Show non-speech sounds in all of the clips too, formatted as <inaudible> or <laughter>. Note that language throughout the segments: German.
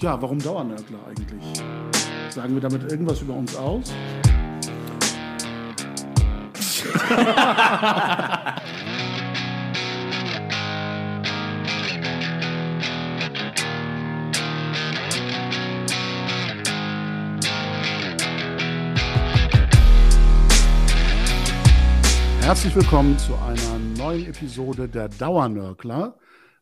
Ja, warum Dauernörgler eigentlich? Sagen wir damit irgendwas über uns aus? Herzlich willkommen zu einer neuen Episode der Dauernörgler.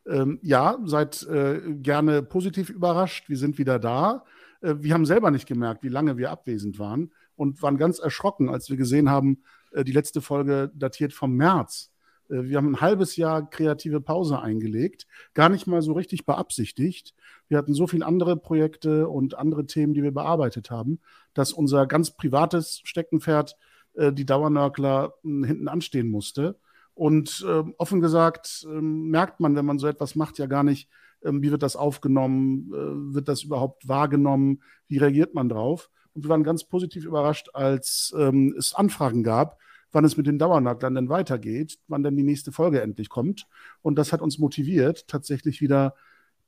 Ähm, ja, seid äh, gerne positiv überrascht. Wir sind wieder da. Äh, wir haben selber nicht gemerkt, wie lange wir abwesend waren und waren ganz erschrocken, als wir gesehen haben, äh, die letzte Folge datiert vom März. Äh, wir haben ein halbes Jahr kreative Pause eingelegt, gar nicht mal so richtig beabsichtigt. Wir hatten so viele andere Projekte und andere Themen, die wir bearbeitet haben, dass unser ganz privates Steckenpferd, äh, die Dauernörkler, hm, hinten anstehen musste. Und äh, offen gesagt äh, merkt man, wenn man so etwas macht, ja gar nicht, äh, wie wird das aufgenommen, äh, wird das überhaupt wahrgenommen, wie reagiert man drauf. Und wir waren ganz positiv überrascht, als ähm, es Anfragen gab, wann es mit den Dauernaglern denn weitergeht, wann denn die nächste Folge endlich kommt. Und das hat uns motiviert, tatsächlich wieder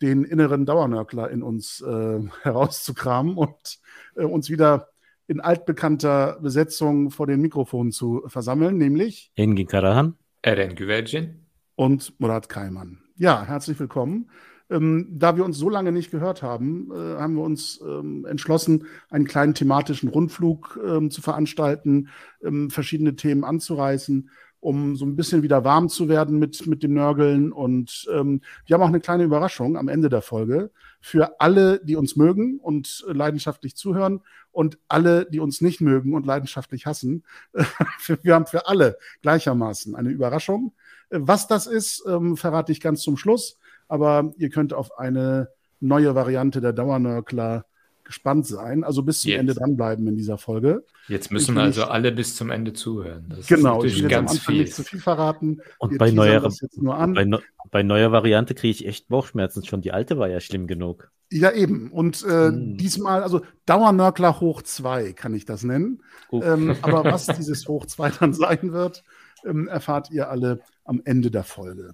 den inneren Dauernörkler in uns äh, <laughs> herauszukramen und äh, uns wieder in altbekannter Besetzung vor den Mikrofonen zu versammeln, nämlich Engin Karahan. Eren Güvercin. Und Murat Kaiman. Ja, herzlich willkommen. Ähm, da wir uns so lange nicht gehört haben, äh, haben wir uns ähm, entschlossen, einen kleinen thematischen Rundflug ähm, zu veranstalten, ähm, verschiedene Themen anzureißen, um so ein bisschen wieder warm zu werden mit, mit dem Nörgeln. Und ähm, wir haben auch eine kleine Überraschung am Ende der Folge für alle, die uns mögen und leidenschaftlich zuhören und alle, die uns nicht mögen und leidenschaftlich hassen. <laughs> wir haben für alle gleichermaßen eine Überraschung. Was das ist, ähm, verrate ich ganz zum Schluss. Aber ihr könnt auf eine neue Variante der Dauernörkler gespannt sein. Also bis zum Jetzt. Ende dranbleiben in dieser Folge. Jetzt müssen Ich also nicht- alle bis zum Ende zuhören. Das Genau, ist ich will jetzt am Anfang viel. nicht zu viel verraten. Und bei teasern neuer, das jetzt nur an. bei, neu- bei neuer Variante kriege ich echt Bauchschmerzen schon. Die alte war ja schlimm genug. Ja, eben. Und äh, Hm. diesmal, also Dauernörkler hoch 2 kann ich das nennen. Ähm, aber was <laughs> dieses hoch 2 dann sein wird, ähm, erfahrt ihr alle am Ende der Folge.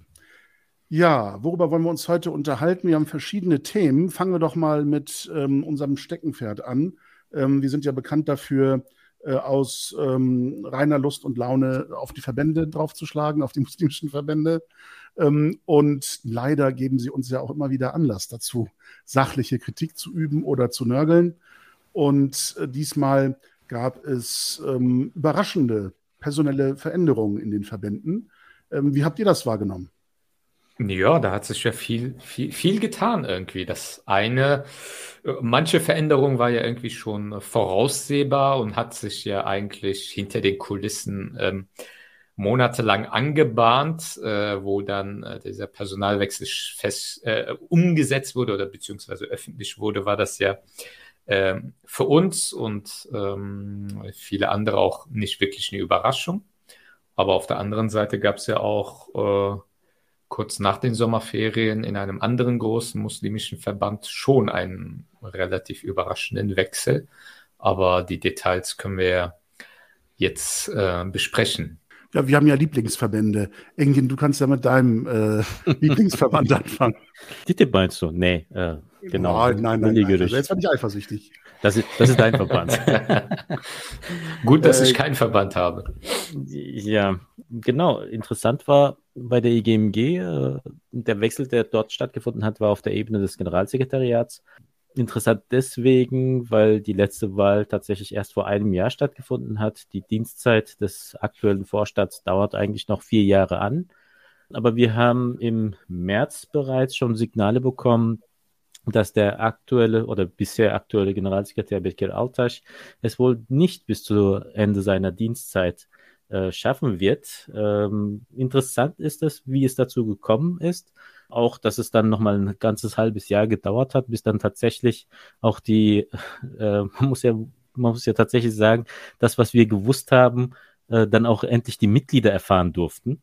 Ja, worüber wollen wir uns heute unterhalten? Wir haben verschiedene Themen. Fangen wir doch mal mit ähm, unserem Steckenpferd an. Ähm, wir sind ja bekannt dafür, äh, aus ähm, reiner Lust und Laune auf die Verbände draufzuschlagen, auf die <laughs> muslimischen Verbände. Ähm, und leider geben sie uns ja auch immer wieder Anlass dazu, sachliche Kritik zu üben oder zu nörgeln. Und äh, diesmal gab es ähm, überraschende personelle Veränderungen in den Verbänden. Ähm, wie habt ihr das wahrgenommen? Ja, da hat sich ja viel, viel, viel getan irgendwie. Das eine, äh, manche Veränderung war ja irgendwie schon voraussehbar und hat sich ja eigentlich hinter den Kulissen ähm, monatelang angebahnt, äh, wo dann äh, dieser Personalwechsel fest äh, umgesetzt wurde oder beziehungsweise öffentlich wurde, war das ja ähm, für uns und ähm, viele andere auch nicht wirklich eine Überraschung. Aber auf der anderen Seite gab es ja auch äh, kurz nach den Sommerferien in einem anderen großen muslimischen Verband schon einen relativ überraschenden Wechsel. Aber die Details können wir jetzt äh, besprechen. Ja, wir haben ja Lieblingsverbände. Engin, du kannst ja mit deinem äh, <laughs> Lieblingsverband anfangen. DITIB meinst du? Nee, äh, genau. Nein, nein, nein. nein. Also jetzt war ich eifersüchtig. Das, ist, das ist dein Verband. <laughs> Gut, dass Äh, ich keinen Verband habe. ja, genau. Interessant war bei der IGMG, äh, der Wechsel, der dort stattgefunden hat, war auf der Ebene des Generalsekretariats. Interessant deswegen, weil die letzte Wahl tatsächlich erst vor einem Jahr stattgefunden hat. Die Dienstzeit des aktuellen Vorstands dauert eigentlich noch vier Jahre an. Aber wir haben im März bereits schon Signale bekommen, dass der aktuelle oder bisher aktuelle Generalsekretär Bekir Altaş es wohl nicht bis zu Ende seiner Dienstzeit äh, schaffen wird. Ähm, interessant ist es, wie es dazu gekommen ist. Auch, dass es dann nochmal ein ganzes halbes Jahr gedauert hat, bis dann tatsächlich auch die, <laughs> äh, man muss ja, man muss ja tatsächlich sagen, das, was wir gewusst haben, äh, dann auch endlich die Mitglieder erfahren durften.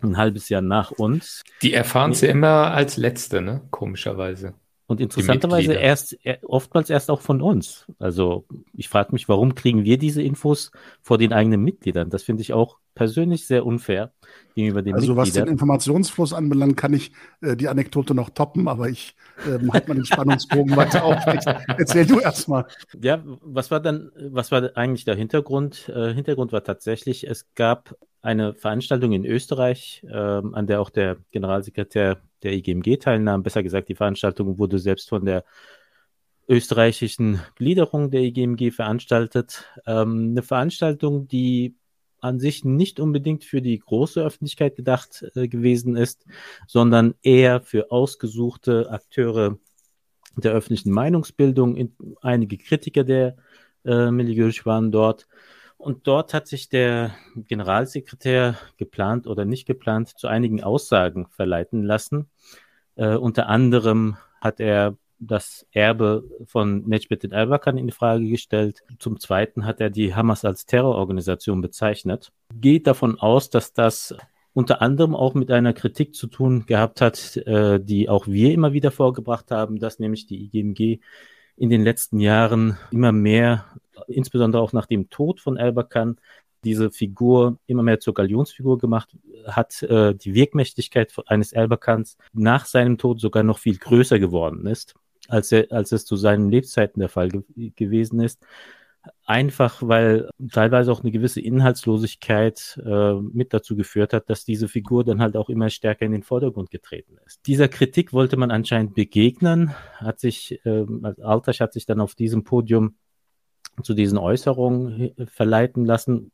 Ein halbes Jahr nach uns. Die erfahren es ja immer als Letzte, ne? Komischerweise. Und interessanterweise erst, er- oftmals erst auch von uns. Also ich frage mich, warum kriegen wir diese Infos vor den eigenen Mitgliedern? Das finde ich auch persönlich sehr unfair gegenüber den Also was Mitgliedern. den Informationsfluss anbelangt, kann ich äh, die Anekdote noch toppen, aber ich äh, halte mal den Spannungsbogen weiter aufrecht. Erzähl du erstmal. Ja, was war dann, was war eigentlich der Hintergrund? Äh, Hintergrund war tatsächlich, es gab eine Veranstaltung in Österreich, ähm, an der auch der Generalsekretär der IGMG teilnahm. Besser gesagt, die Veranstaltung wurde selbst von der österreichischen Gliederung der IGMG veranstaltet. Ähm, eine Veranstaltung, die an sich nicht unbedingt für die große Öffentlichkeit gedacht äh, gewesen ist, sondern eher für ausgesuchte Akteure der öffentlichen Meinungsbildung. In, einige Kritiker der äh, Milieusch waren dort. Und dort hat sich der Generalsekretär geplant oder nicht geplant zu einigen Aussagen verleiten lassen. Äh, unter anderem hat er das Erbe von Necmettin Erbakan in Frage gestellt. Zum Zweiten hat er die Hamas als Terrororganisation bezeichnet. Geht davon aus, dass das unter anderem auch mit einer Kritik zu tun gehabt hat, äh, die auch wir immer wieder vorgebracht haben, dass nämlich die IGMG in den letzten Jahren immer mehr, insbesondere auch nach dem Tod von Erbakan, diese Figur immer mehr zur Galionsfigur gemacht hat, äh, die Wirkmächtigkeit eines Erbakans nach seinem Tod sogar noch viel größer geworden ist als, er, als es zu seinen Lebzeiten der Fall ge gewesen ist. Einfach weil teilweise auch eine gewisse Inhaltslosigkeit äh, mit dazu geführt hat, dass diese Figur dann halt auch immer stärker in den Vordergrund getreten ist. Dieser Kritik wollte man anscheinend begegnen, hat sich, äh, Altasch hat sich dann auf diesem Podium zu diesen Äußerungen verleiten lassen.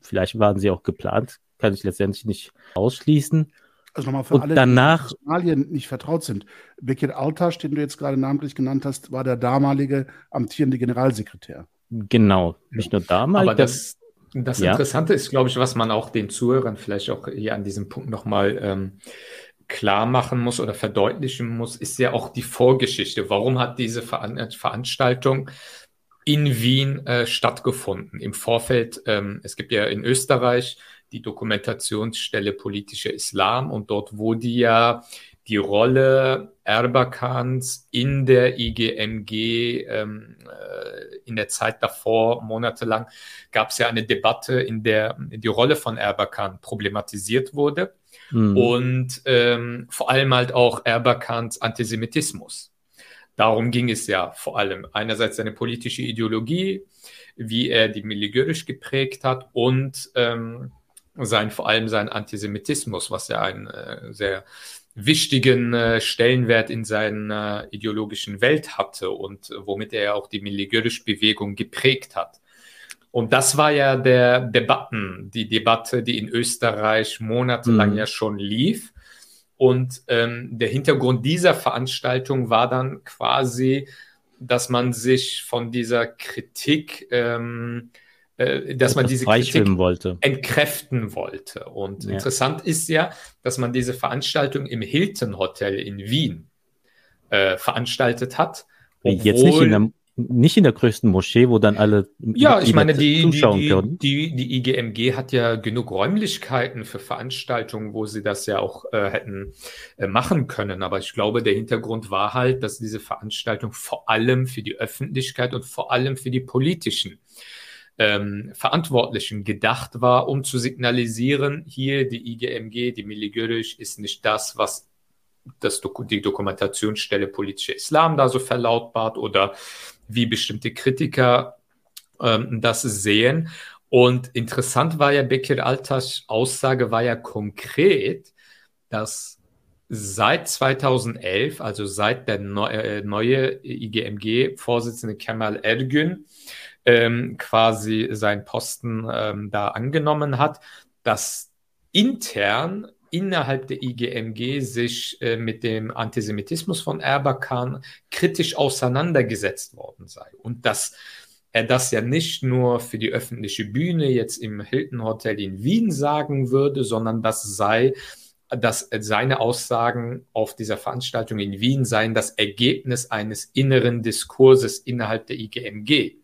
Vielleicht waren sie auch geplant, kann ich letztendlich nicht ausschließen. Also nochmal für Und alle, danach- die mit Personalien nicht vertraut sind. Bekir Altasch, den du jetzt gerade namentlich genannt hast, war der damalige amtierende Generalsekretär. Genau, nicht nur damals. Aber das, das Ja. Interessante ist, glaube ich, was man auch den Zuhörern vielleicht auch hier an diesem Punkt nochmal ähm, klar machen muss oder verdeutlichen muss, ist ja auch die Vorgeschichte. Warum hat diese Veran Veranstaltung in Wien äh, stattgefunden? Im Vorfeld, ähm, es gibt ja in Österreich die Dokumentationsstelle politischer Islam und dort wurde ja die Rolle Erbakans in der IGMG ähm, äh, in der Zeit davor, monatelang, gab es ja eine Debatte, in der die Rolle von Erbakan problematisiert wurde Mhm. und ähm, vor allem halt auch Erbakans Antisemitismus. Darum ging es ja vor allem. Einerseits seine politische Ideologie, wie er die Miligörisch geprägt hat und ähm, sein, vor allem sein Antisemitismus, was ja einen äh, sehr wichtigen äh, Stellenwert in seiner ideologischen Welt hatte und äh, womit er auch die Miligörisch-Bewegung geprägt hat. Und das war ja der Debatten, die Debatte, die in Österreich monatelang Mhm. ja schon lief. Und ähm, der Hintergrund dieser Veranstaltung war dann quasi, dass man sich von dieser Kritik, ähm, äh, dass man diese Kritik wollte. entkräften wollte. Und Ja. interessant ist ja, dass man diese Veranstaltung im Hilton Hotel in Wien äh, veranstaltet hat. Jetzt nicht in, der, nicht in der größten Moschee, wo dann alle Ja, ich meine, die, die, zuschauen die, können. die, die IGMG hat ja genug Räumlichkeiten für Veranstaltungen, wo sie das ja auch äh, hätten äh, machen können. Aber ich glaube, der Hintergrund war halt, dass diese Veranstaltung vor allem für die Öffentlichkeit und vor allem für die politischen ähm, Verantwortlichen gedacht war, um zu signalisieren, hier die IGMG, die Miligörisch, ist nicht das, was das Doku die Dokumentationsstelle politischer Islam da so verlautbart oder wie bestimmte Kritiker ähm, das sehen. Und interessant war ja Bekir Altas Aussage war ja konkret, dass seit 2011, also seit der äh, neue IGMG-Vorsitzende Kemal Ergün ähm, quasi seinen Posten ähm, da angenommen hat, dass intern innerhalb der IGMG sich äh, mit dem Antisemitismus von Erbakan kritisch auseinandergesetzt worden sei. Und dass er das ja nicht nur für die öffentliche Bühne jetzt im Hilton Hotel in Wien sagen würde, sondern das sei, dass seine Aussagen auf dieser Veranstaltung in Wien seien das Ergebnis eines inneren Diskurses innerhalb der IGMG.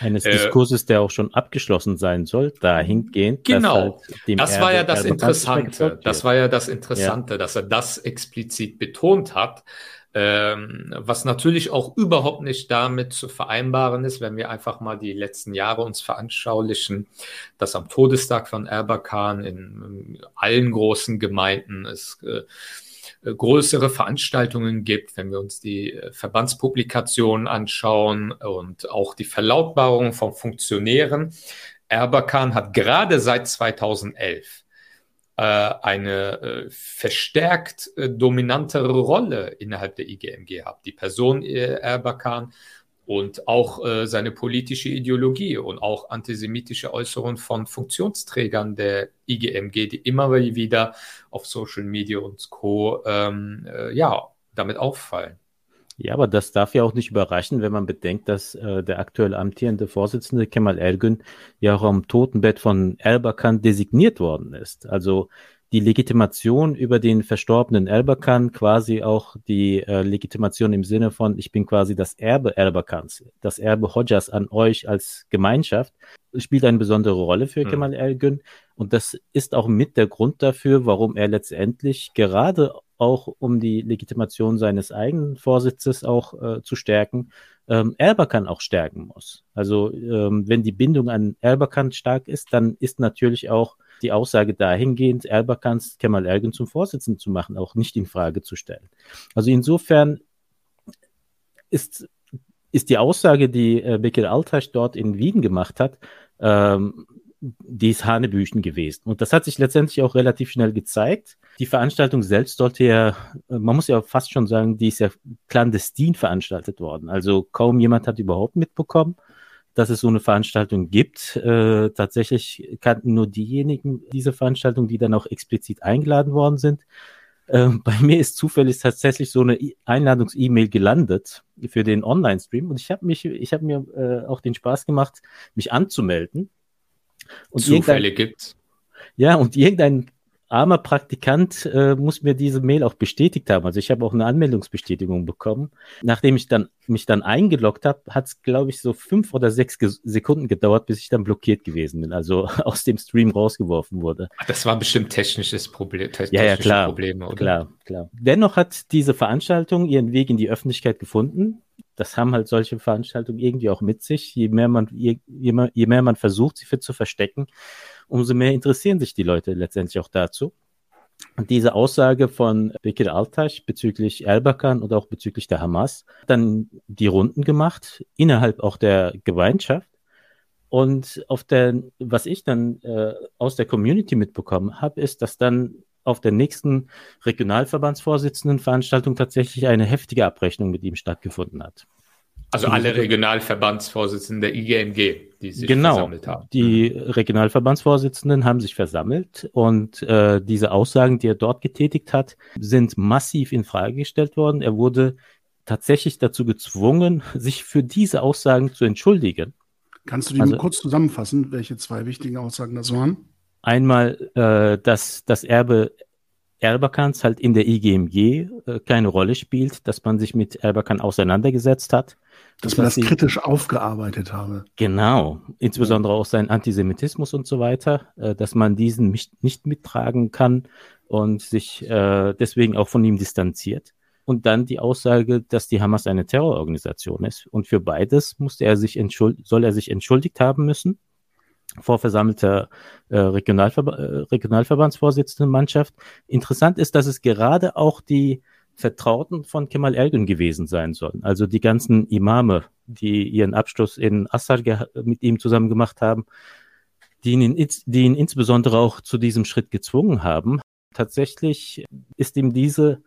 Eines Äh, Diskurses, der auch schon abgeschlossen sein soll, dahingehend. Genau. halt Das war ja das Erdogan Interessante. Das war ja das Interessante, dass er das explizit betont hat, Ähm, was natürlich auch überhaupt nicht damit zu vereinbaren ist, wenn wir einfach mal die letzten Jahre uns veranschaulichen, dass am Todestag von Erbakan in, in allen großen Gemeinden es äh, größere Veranstaltungen gibt, wenn wir uns die äh, Verbandspublikationen anschauen und auch die Verlautbarungen von Funktionären. Erbakan hat gerade seit 2011 äh, eine äh, verstärkt dominantere Rolle innerhalb der IGM gehabt. Die Person Erbakan und auch äh, seine politische Ideologie und auch antisemitische Äußerungen von Funktionsträgern der IGMG, die immer wieder auf Social Media und Co. Ähm, äh, ja, damit auffallen. Ja, aber das darf ja auch nicht überraschen, wenn man bedenkt, dass äh, der aktuell amtierende Vorsitzende Kemal Ergün ja auch am Totenbett von Erbakan designiert worden ist. Also die Legitimation über den verstorbenen Erbakan, quasi auch die äh, Legitimation im Sinne von, ich bin quasi das Erbe Erbakans, das Erbe Hodjas an euch als Gemeinschaft, spielt eine besondere Rolle für mhm. Kemal Ergün. Und das ist auch mit der Grund dafür, warum er letztendlich gerade auch um die Legitimation seines eigenen Vorsitzes auch äh, zu stärken, ähm, Erbakan auch stärken muss. Also ähm, wenn die Bindung an Erbakan stark ist, dann ist natürlich auch die Aussage dahingehend, Erbakans Kemal Ergen zum Vorsitzenden zu machen, auch nicht in Frage zu stellen. Also insofern ist, ist die Aussage, die äh, Bekir Altasch dort in Wien gemacht hat, ähm, die ist Hanebüchen gewesen. Und das hat sich letztendlich auch relativ schnell gezeigt. Die Veranstaltung selbst sollte ja, man muss ja fast schon sagen, die ist ja clandestin veranstaltet worden. Also kaum jemand hat überhaupt mitbekommen, dass es so eine Veranstaltung gibt. Äh, tatsächlich kannten nur diejenigen diese Veranstaltung, die dann auch explizit eingeladen worden sind. Äh, <laughs> bei mir ist zufällig tatsächlich so eine Einladungs-E-Mail gelandet für den Online-Stream und ich habe mich, ich habe mir äh, auch den Spaß gemacht, mich anzumelden. Und Zufälle gibt's. Ja, und irgendein armer Praktikant äh, muss mir diese Mail auch bestätigt haben. Also ich habe auch eine Anmeldungsbestätigung bekommen. Nachdem ich dann mich dann eingeloggt habe, hat es, glaube ich, so fünf oder sechs Sekunden gedauert, bis ich dann blockiert gewesen bin, also <laughs> aus dem Stream rausgeworfen wurde. Das war bestimmt technisches Problem. Technische ja, ja, klar, Probleme, oder? Klar, klar. Dennoch hat diese Veranstaltung ihren Weg in die Öffentlichkeit gefunden. Das haben halt solche Veranstaltungen irgendwie auch mit sich. Je mehr man, je, je mehr, je mehr man versucht, sie für zu verstecken, umso mehr interessieren sich die Leute letztendlich auch dazu. Und diese Aussage von Bekir Altaş bezüglich Erbakan und auch bezüglich der Hamas dann die Runden gemacht, innerhalb auch der Gemeinschaft. Und auf der, was ich dann äh, aus der Community mitbekommen habe, ist, dass dann auf der nächsten Regionalverbandsvorsitzendenveranstaltung tatsächlich eine heftige Abrechnung mit ihm stattgefunden hat. Also alle Regionalverbandsvorsitzenden der IGMG, die sich genau, versammelt haben. Die mhm. Regionalverbandsvorsitzenden haben sich versammelt und äh, diese Aussagen, die er dort getätigt hat, sind massiv in Frage gestellt worden. Er wurde tatsächlich dazu gezwungen, <laughs> sich für diese Aussagen zu entschuldigen. Kannst du die also, kurz zusammenfassen, welche zwei wichtigen Aussagen das waren? Einmal, äh, dass das Erbe Erbakans halt in der IGMG äh, keine Rolle spielt, dass man sich mit Erbakan auseinandergesetzt hat dass man das sie, kritisch aufgearbeitet habe. Genau, insbesondere auch sein Antisemitismus und so weiter, äh, dass man diesen nicht, nicht mittragen kann und sich äh, deswegen auch von ihm distanziert. Und dann die Aussage, dass die Hamas eine Terrororganisation ist. Und für beides musste er sich soll er sich entschuldigt haben müssen vor versammelter äh, Regionalverba äh, Regionalverbandsvorsitzendenmannschaft. Interessant ist, dass es gerade auch die Vertrauten von Kemal Ergun gewesen sein sollen. Also die ganzen Imame, die ihren Abschluss in Assar mit ihm zusammen gemacht haben, die ihn, die ihn insbesondere auch zu diesem Schritt gezwungen haben. Tatsächlich ist ihm diese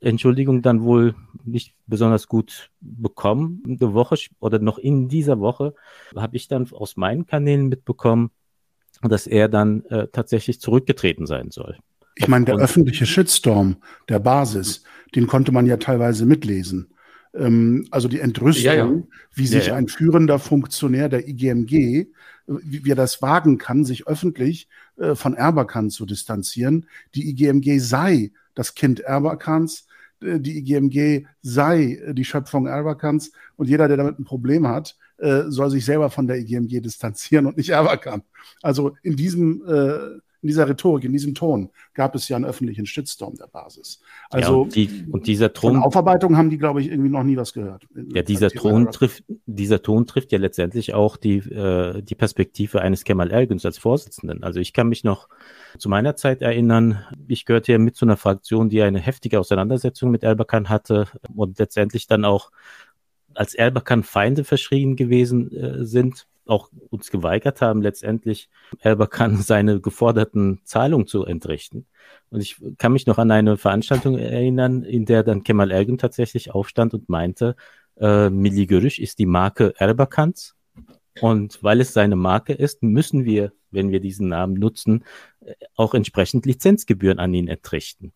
Entschuldigung dann wohl nicht besonders gut bekommen. Eine Woche oder noch in dieser Woche habe ich dann aus meinen Kanälen mitbekommen, dass er dann äh, tatsächlich zurückgetreten sein soll. Ich meine, der öffentliche Shitstorm der Basis, den konnte man ja teilweise mitlesen. Ähm, also die Entrüstung, ja, ja. wie sich ja, ein führender Funktionär der IGMG, wie, wie er das wagen kann, sich öffentlich äh, von Erbakan zu distanzieren. Die IGMG sei das Kind Erbakans, äh, die IGMG sei äh, die Schöpfung Erbakans und jeder, der damit ein Problem hat, äh, soll sich selber von der IGMG distanzieren und nicht Erbakan. Also in diesem äh, in dieser Rhetorik, in diesem Ton gab es ja einen öffentlichen Shitstorm der Basis. Also ja, und, die, und dieser Ton. Von Aufarbeitung haben die, glaube ich, irgendwie noch nie was gehört. Ja, dieser Ton trifft, dieser Ton trifft ja letztendlich auch die, äh, die Perspektive eines Kemal Ergens als Vorsitzenden. Also ich kann mich noch zu meiner Zeit erinnern, ich gehörte ja mit zu einer Fraktion, die eine heftige Auseinandersetzung mit Erbakan hatte und letztendlich dann auch als Erbakan Feinde verschrien gewesen äh, sind, auch uns geweigert haben, letztendlich Erbakan <laughs> seine geforderten Zahlungen zu entrichten. Und ich kann mich noch an eine Veranstaltung erinnern, in der dann Kemal Ergun tatsächlich aufstand und meinte, äh, Milli ist die Marke Erbakans. Und weil es seine Marke ist, müssen wir, wenn wir diesen Namen nutzen, äh, auch entsprechend Lizenzgebühren an ihn entrichten.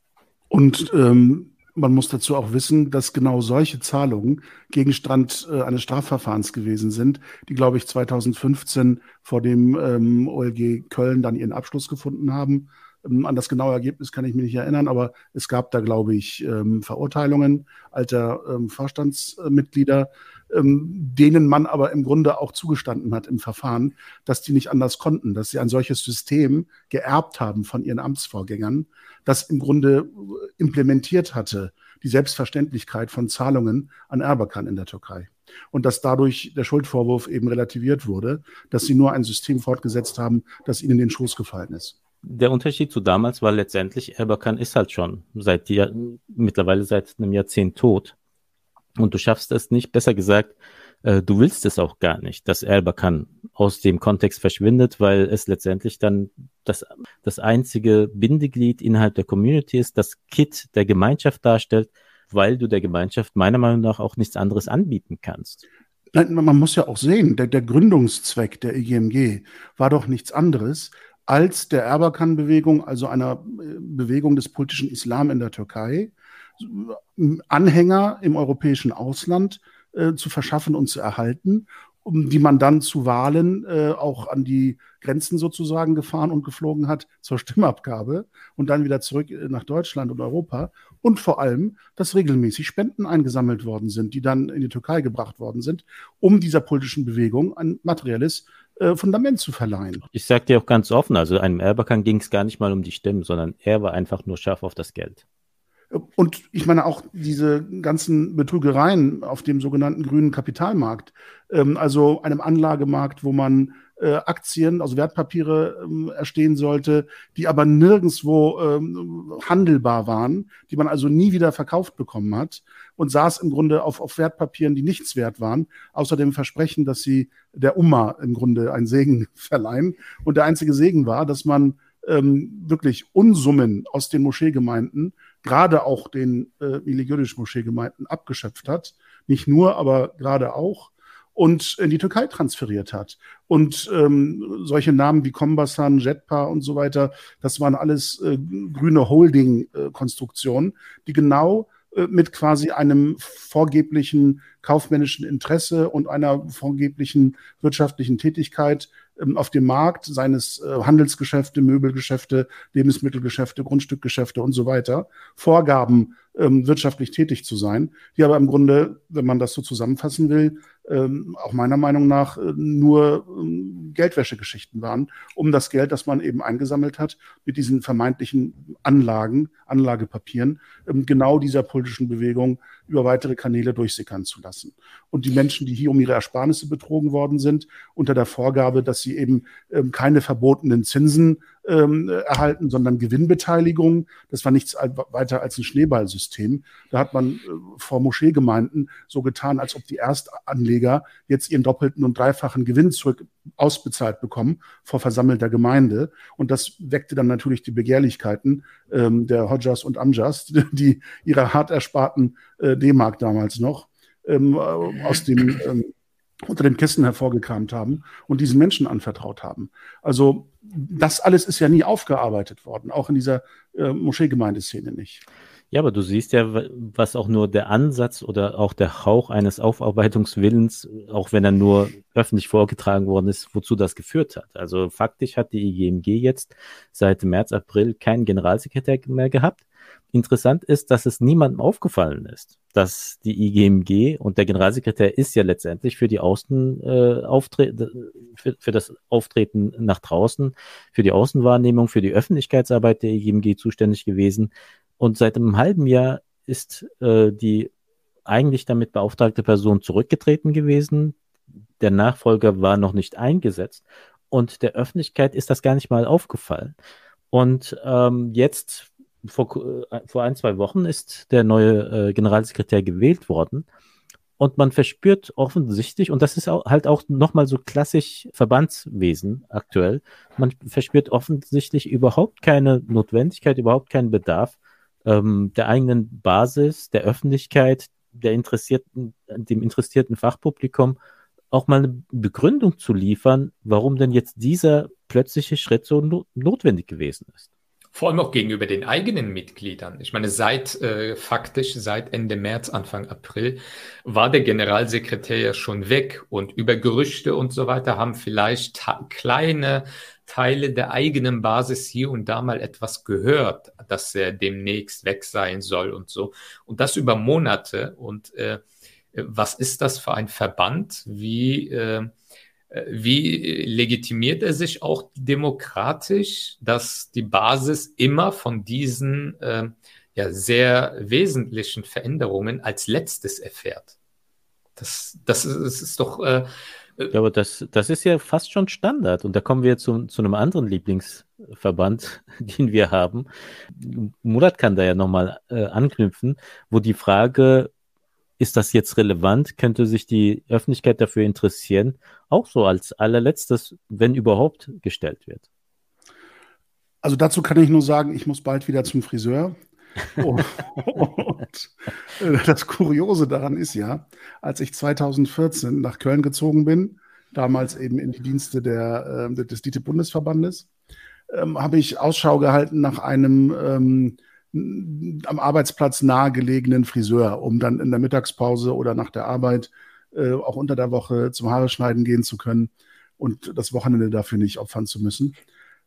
Und ähm, man muss dazu auch wissen, dass genau solche Zahlungen Gegenstand äh, eines Strafverfahrens gewesen sind, die, glaube ich, 2015 vor dem ähm, OLG Köln dann ihren Abschluss gefunden haben. Ähm, an das genaue Ergebnis kann ich mich nicht erinnern, aber es gab da, glaube ich, ähm, Verurteilungen alter ähm, Vorstandsmitglieder, ähm, denen man aber im Grunde auch zugestanden hat im Verfahren, dass die nicht anders konnten, dass sie ein solches System geerbt haben von ihren Amtsvorgängern, das im Grunde implementiert hatte, die Selbstverständlichkeit von Zahlungen an Erbakan in der Türkei. Und dass dadurch der Schuldvorwurf eben relativiert wurde, dass sie nur ein System fortgesetzt haben, das ihnen in den Schoß gefallen ist. Der Unterschied zu damals war letztendlich, Erbakan ist halt schon seit mittlerweile seit einem Jahrzehnt tot. Und du schaffst es nicht, besser gesagt, äh, du willst es auch gar nicht, dass Erbakan aus dem Kontext verschwindet, weil es letztendlich dann das, das einzige Bindeglied innerhalb der Community ist, das Kit der Gemeinschaft darstellt, weil du der Gemeinschaft meiner Meinung nach auch nichts anderes anbieten kannst. Nein, man muss ja auch sehen, der, der Gründungszweck der IGMG war doch nichts anderes, als der Erbakan-Bewegung, also einer äh, Bewegung des politischen Islam in der Türkei, Anhänger im europäischen Ausland äh, zu verschaffen und zu erhalten, um die man dann zu Wahlen äh, auch an die Grenzen sozusagen gefahren und geflogen hat zur Stimmabgabe und dann wieder zurück äh, nach Deutschland und Europa. Und vor allem, dass regelmäßig Spenden eingesammelt worden sind, die dann in die Türkei gebracht worden sind, um dieser politischen Bewegung ein materielles äh, Fundament zu verleihen. Ich sage dir auch ganz offen, also einem Erbakan ging es gar nicht mal um die Stimmen, sondern er war einfach nur scharf auf das Geld. Und ich meine auch diese ganzen Betrügereien auf dem sogenannten grünen Kapitalmarkt, ähm, also einem Anlagemarkt, wo man äh, Aktien, also Wertpapiere ähm, erstehen sollte, die aber nirgendwo ähm, handelbar waren, die man also nie wieder verkauft bekommen hat und saß im Grunde auf, auf Wertpapieren, die nichts wert waren, außer dem Versprechen, dass sie der Umma im Grunde einen Segen <laughs> verleihen. Und der einzige Segen war, dass man ähm, wirklich Unsummen aus den Moscheegemeinden, gerade auch den äh, religiösischen Moscheegemeinden, abgeschöpft hat. Nicht nur, aber gerade auch und in die Türkei transferiert hat. Und ähm, solche Namen wie Kombasan, Jetpa und so weiter, das waren alles äh, grüne Holding-Konstruktionen, die genau äh, mit quasi einem vorgeblichen kaufmännischen Interesse und einer vorgeblichen wirtschaftlichen Tätigkeit auf dem Markt, seines äh, Handelsgeschäfte, Möbelgeschäfte, Lebensmittelgeschäfte, Grundstückgeschäfte und so weiter, Vorgaben ähm, wirtschaftlich tätig zu sein, die aber im Grunde, wenn man das so zusammenfassen will, ähm, auch meiner Meinung nach äh, nur ähm, Geldwäschegeschichten waren, um das Geld, das man eben eingesammelt hat, mit diesen vermeintlichen Anlagen, Anlagepapieren, ähm, genau dieser politischen Bewegung über weitere Kanäle durchsickern zu lassen. Und die Menschen, die hier um ihre Ersparnisse betrogen worden sind, unter der Vorgabe, dass sie eben ähm, keine verbotenen Zinsen ähm, erhalten, sondern Gewinnbeteiligung. Das war nichts weiter als ein Schneeballsystem. Da hat man äh, vor Moscheegemeinden so getan, als ob die Erstanleger jetzt ihren doppelten und dreifachen Gewinn zurück ausbezahlt bekommen vor versammelter Gemeinde. Und das weckte dann natürlich die Begehrlichkeiten ähm, der Hodjas und Amjas, <laughs> die ihre hart ersparten äh, D-Mark damals noch ähm, äh, aus dem ähm, unter den Kissen hervorgekramt haben und diesen Menschen anvertraut haben. Also das alles ist ja nie aufgearbeitet worden, auch in dieser äh, Moscheegemeindeszene nicht. Ja, aber du siehst ja, was auch nur der Ansatz oder auch der Hauch eines Aufarbeitungswillens, auch wenn er nur öffentlich vorgetragen worden ist, wozu das geführt hat. Also faktisch hat die IGMG jetzt seit März, April keinen Generalsekretär mehr gehabt. Interessant ist, dass es niemandem aufgefallen ist, dass die IGMG und der Generalsekretär ist ja letztendlich für die Außen äh, für, für das Auftreten nach draußen, für die Außenwahrnehmung, für die Öffentlichkeitsarbeit der IGMG zuständig gewesen. Und seit einem halben Jahr ist äh, die eigentlich damit beauftragte Person zurückgetreten gewesen. Der Nachfolger war noch nicht eingesetzt und der Öffentlichkeit ist das gar nicht mal aufgefallen. Und ähm, jetzt vor, äh, vor ein, zwei Wochen ist der neue äh, Generalsekretär gewählt worden. Und man verspürt offensichtlich, und das ist auch, halt auch nochmal so klassisch Verbandswesen aktuell, man verspürt offensichtlich überhaupt keine Notwendigkeit, überhaupt keinen Bedarf ähm, der eigenen Basis, der Öffentlichkeit, der interessierten, dem interessierten Fachpublikum auch mal eine Begründung zu liefern, warum denn jetzt dieser plötzliche Schritt so no notwendig gewesen ist. Vor allem auch gegenüber den eigenen Mitgliedern. Ich meine, seit äh, faktisch seit Ende März, Anfang April war der Generalsekretär ja schon weg und über Gerüchte und so weiter haben vielleicht kleine Teile der eigenen Basis hier und da mal etwas gehört, dass er demnächst weg sein soll und so. Und das über Monate. Und äh, was ist das für ein Verband? Wie äh, wie legitimiert er sich auch demokratisch, dass die Basis immer von diesen äh, ja, sehr wesentlichen Veränderungen als letztes erfährt? Das, das, ist, ist doch. Äh, ja, aber das, das ist ja fast schon Standard. Und da kommen wir zu, zu einem anderen Lieblingsverband, <laughs> den wir haben. Murat kann da ja nochmal äh, anknüpfen, wo die Frage ist das jetzt relevant? Könnte sich die Öffentlichkeit dafür interessieren? Auch so als allerletztes, wenn überhaupt, gestellt wird. Also dazu kann ich nur sagen, ich muss bald wieder zum Friseur. <laughs> und, und äh, das Kuriose daran ist ja, als ich 2014 nach Köln gezogen bin, damals eben in die Dienste der, äh, des DITIB-Bundesverbandes, ähm, habe ich Ausschau gehalten nach einem ähm, am Arbeitsplatz nahegelegenen Friseur, um dann in der Mittagspause oder nach der Arbeit äh, auch unter der Woche zum Haare schneiden gehen zu können und das Wochenende dafür nicht opfern zu müssen.